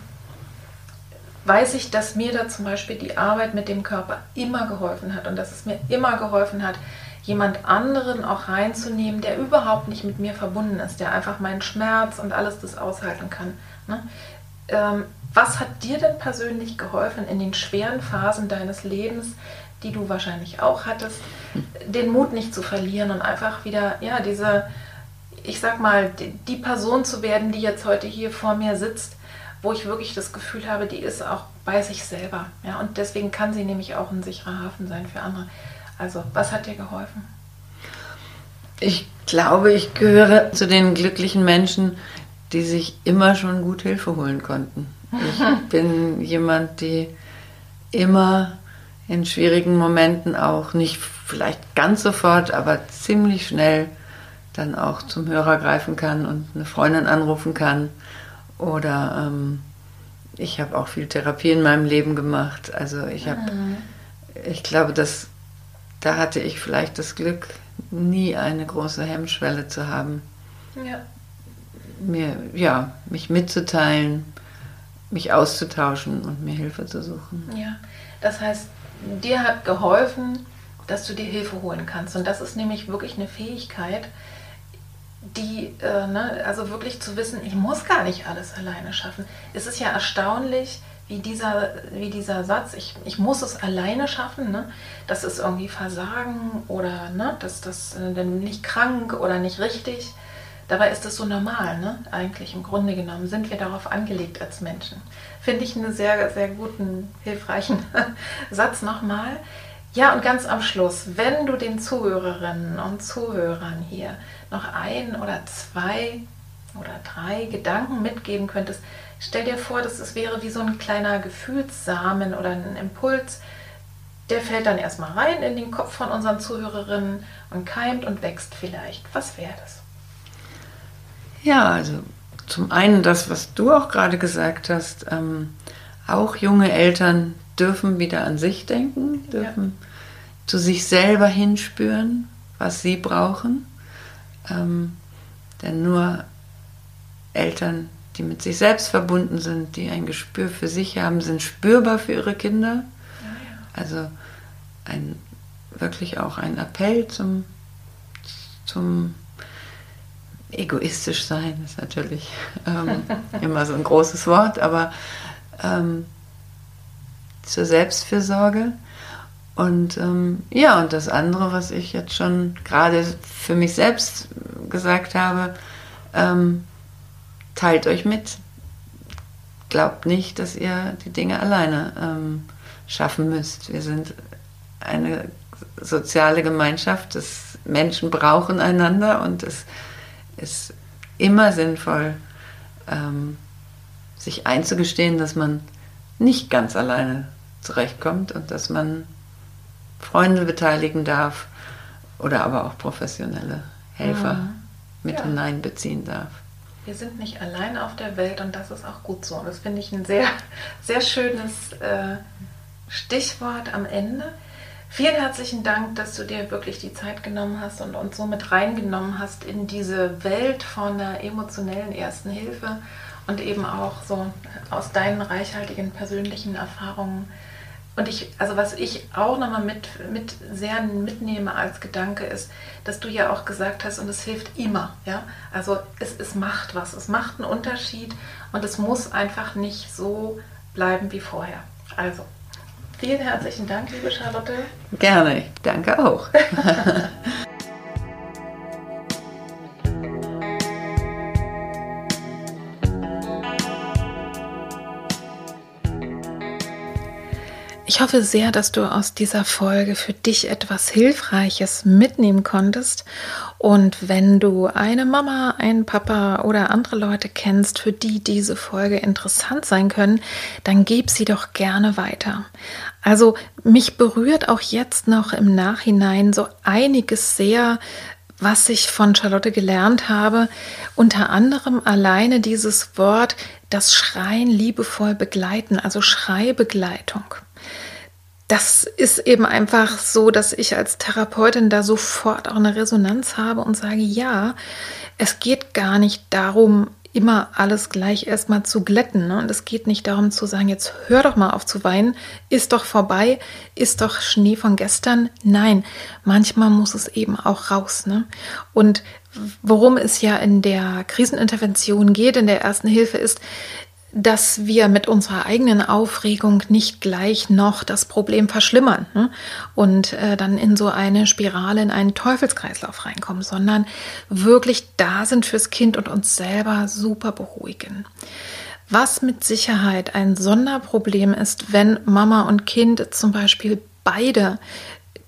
weiß ich, dass mir da zum Beispiel die Arbeit mit dem Körper immer geholfen hat und dass es mir immer geholfen hat, jemand anderen auch reinzunehmen, der überhaupt nicht mit mir verbunden ist, der einfach meinen Schmerz und alles das aushalten kann. Ne? Ähm, was hat dir denn persönlich geholfen in den schweren Phasen deines Lebens, die du wahrscheinlich auch hattest, den Mut nicht zu verlieren und einfach wieder, ja, diese, ich sag mal, die, die Person zu werden, die jetzt heute hier vor mir sitzt, wo ich wirklich das Gefühl habe, die ist auch bei sich selber. Ja, und deswegen kann sie nämlich auch ein sicherer Hafen sein für andere. Also, was hat dir geholfen? Ich glaube, ich gehöre zu den glücklichen Menschen, die sich immer schon gut Hilfe holen konnten. Ich bin jemand, die immer in schwierigen Momenten auch nicht vielleicht ganz sofort, aber ziemlich schnell dann auch zum Hörer greifen kann und eine Freundin anrufen kann. Oder ähm, ich habe auch viel Therapie in meinem Leben gemacht. Also ich habe, mhm. ich glaube, dass da hatte ich vielleicht das Glück, nie eine große Hemmschwelle zu haben. Ja. Mir, ja, mich mitzuteilen, mich auszutauschen und mir Hilfe zu suchen. Ja, das heißt, dir hat geholfen, dass du dir Hilfe holen kannst. Und das ist nämlich wirklich eine Fähigkeit, die, äh, ne, also wirklich zu wissen, ich muss gar nicht alles alleine schaffen. Es ist ja erstaunlich, wie dieser, wie dieser Satz, ich, ich muss es alleine schaffen, ne? das ist irgendwie Versagen oder ne? das, das äh, nicht krank oder nicht richtig. Dabei ist es so normal, ne? Eigentlich im Grunde genommen sind wir darauf angelegt als Menschen. Finde ich einen sehr, sehr guten, hilfreichen Satz nochmal. Ja, und ganz am Schluss, wenn du den Zuhörerinnen und Zuhörern hier noch ein oder zwei oder drei Gedanken mitgeben könntest, stell dir vor, dass es wäre wie so ein kleiner Gefühlssamen oder ein Impuls, der fällt dann erstmal rein in den Kopf von unseren Zuhörerinnen und keimt und wächst vielleicht. Was wäre das? Ja, also zum einen das, was du auch gerade gesagt hast, ähm, auch junge Eltern dürfen wieder an sich denken, dürfen zu sich selber hinspüren, was sie brauchen. Ähm, denn nur Eltern, die mit sich selbst verbunden sind, die ein Gespür für sich haben, sind spürbar für ihre Kinder. Also ein, wirklich auch ein Appell zum, zum egoistisch sein ist natürlich ähm, immer so ein großes Wort, aber ähm, zur Selbstfürsorge. Und ähm, ja, und das andere, was ich jetzt schon gerade für mich selbst gesagt habe, ähm, teilt euch mit. Glaubt nicht, dass ihr die Dinge alleine ähm, schaffen müsst. Wir sind eine soziale Gemeinschaft, das Menschen brauchen einander und es ist immer sinnvoll, ähm, sich einzugestehen, dass man nicht ganz alleine zurechtkommt und dass man Freunde beteiligen darf oder aber auch professionelle Helfer ja. mit ja. hineinbeziehen darf. Wir sind nicht allein auf der Welt und das ist auch gut so. Und das finde ich ein sehr, sehr schönes äh, Stichwort am Ende. Vielen herzlichen Dank, dass du dir wirklich die Zeit genommen hast und uns so mit reingenommen hast in diese Welt von der emotionellen Ersten Hilfe und eben auch so aus deinen reichhaltigen persönlichen Erfahrungen. Und ich, also was ich auch nochmal mit, mit sehr mitnehme als Gedanke ist, dass du ja auch gesagt hast, und es hilft immer, ja. Also es, es macht was, es macht einen Unterschied und es muss einfach nicht so bleiben wie vorher. Also, vielen herzlichen Dank, liebe Charlotte. Gerne, danke auch. Ich hoffe sehr, dass du aus dieser Folge für dich etwas Hilfreiches mitnehmen konntest. Und wenn du eine Mama, einen Papa oder andere Leute kennst, für die diese Folge interessant sein können, dann gib sie doch gerne weiter. Also mich berührt auch jetzt noch im Nachhinein so einiges sehr, was ich von Charlotte gelernt habe, unter anderem alleine dieses Wort, das Schreien liebevoll begleiten, also Schreibegleitung das ist eben einfach so, dass ich als Therapeutin da sofort auch eine Resonanz habe und sage, ja, es geht gar nicht darum, immer alles gleich erstmal zu glätten. Ne? Und es geht nicht darum zu sagen, jetzt hör doch mal auf zu weinen, ist doch vorbei, ist doch Schnee von gestern. Nein, manchmal muss es eben auch raus. Ne? Und worum es ja in der Krisenintervention geht, in der ersten Hilfe, ist, dass wir mit unserer eigenen Aufregung nicht gleich noch das Problem verschlimmern ne? und äh, dann in so eine Spirale, in einen Teufelskreislauf reinkommen, sondern wirklich da sind fürs Kind und uns selber super beruhigen. Was mit Sicherheit ein Sonderproblem ist, wenn Mama und Kind zum Beispiel beide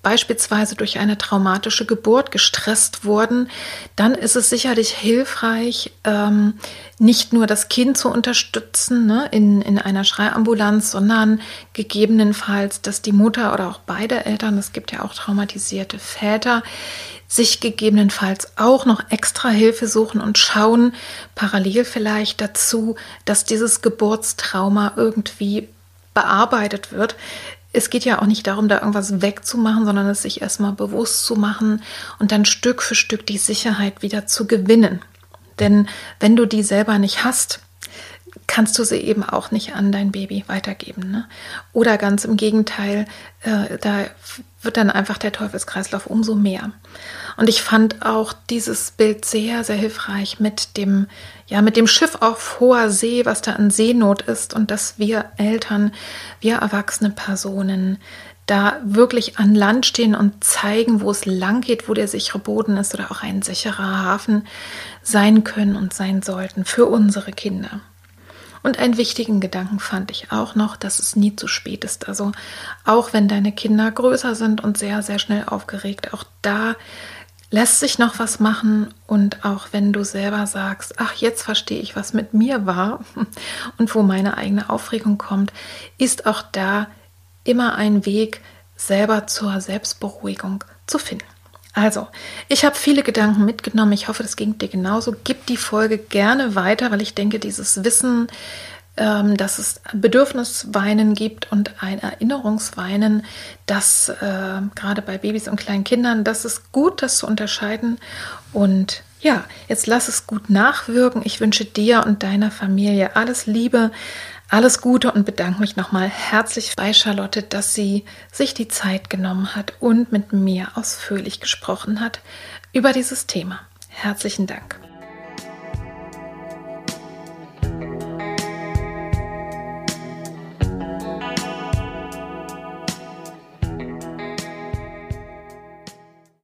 beispielsweise durch eine traumatische Geburt gestresst wurden, dann ist es sicherlich hilfreich, ähm, nicht nur das Kind zu unterstützen ne, in, in einer Schreiambulanz, sondern gegebenenfalls, dass die Mutter oder auch beide Eltern, es gibt ja auch traumatisierte Väter, sich gegebenenfalls auch noch extra Hilfe suchen und schauen, parallel vielleicht dazu, dass dieses Geburtstrauma irgendwie bearbeitet wird es geht ja auch nicht darum, da irgendwas wegzumachen, sondern es sich erstmal bewusst zu machen und dann Stück für Stück die Sicherheit wieder zu gewinnen. Denn wenn du die selber nicht hast, kannst du sie eben auch nicht an dein Baby weitergeben. Ne? Oder ganz im Gegenteil, äh, da wird dann einfach der Teufelskreislauf umso mehr. Und ich fand auch dieses Bild sehr, sehr hilfreich mit dem, ja, mit dem Schiff auf hoher See, was da an Seenot ist und dass wir Eltern, wir erwachsene Personen da wirklich an Land stehen und zeigen, wo es lang geht, wo der sichere Boden ist oder auch ein sicherer Hafen sein können und sein sollten für unsere Kinder. Und einen wichtigen Gedanken fand ich auch noch, dass es nie zu spät ist. Also auch wenn deine Kinder größer sind und sehr, sehr schnell aufgeregt, auch da lässt sich noch was machen und auch wenn du selber sagst, ach, jetzt verstehe ich, was mit mir war und wo meine eigene Aufregung kommt, ist auch da immer ein Weg, selber zur Selbstberuhigung zu finden. Also, ich habe viele Gedanken mitgenommen. Ich hoffe, das ging dir genauso. Gib die Folge gerne weiter, weil ich denke, dieses Wissen ähm, dass es Bedürfnisweinen gibt und ein Erinnerungsweinen, das äh, gerade bei Babys und kleinen Kindern, das ist gut, das zu unterscheiden. Und ja, jetzt lass es gut nachwirken. Ich wünsche dir und deiner Familie alles Liebe, alles Gute und bedanke mich nochmal herzlich bei Charlotte, dass sie sich die Zeit genommen hat und mit mir ausführlich gesprochen hat über dieses Thema. Herzlichen Dank.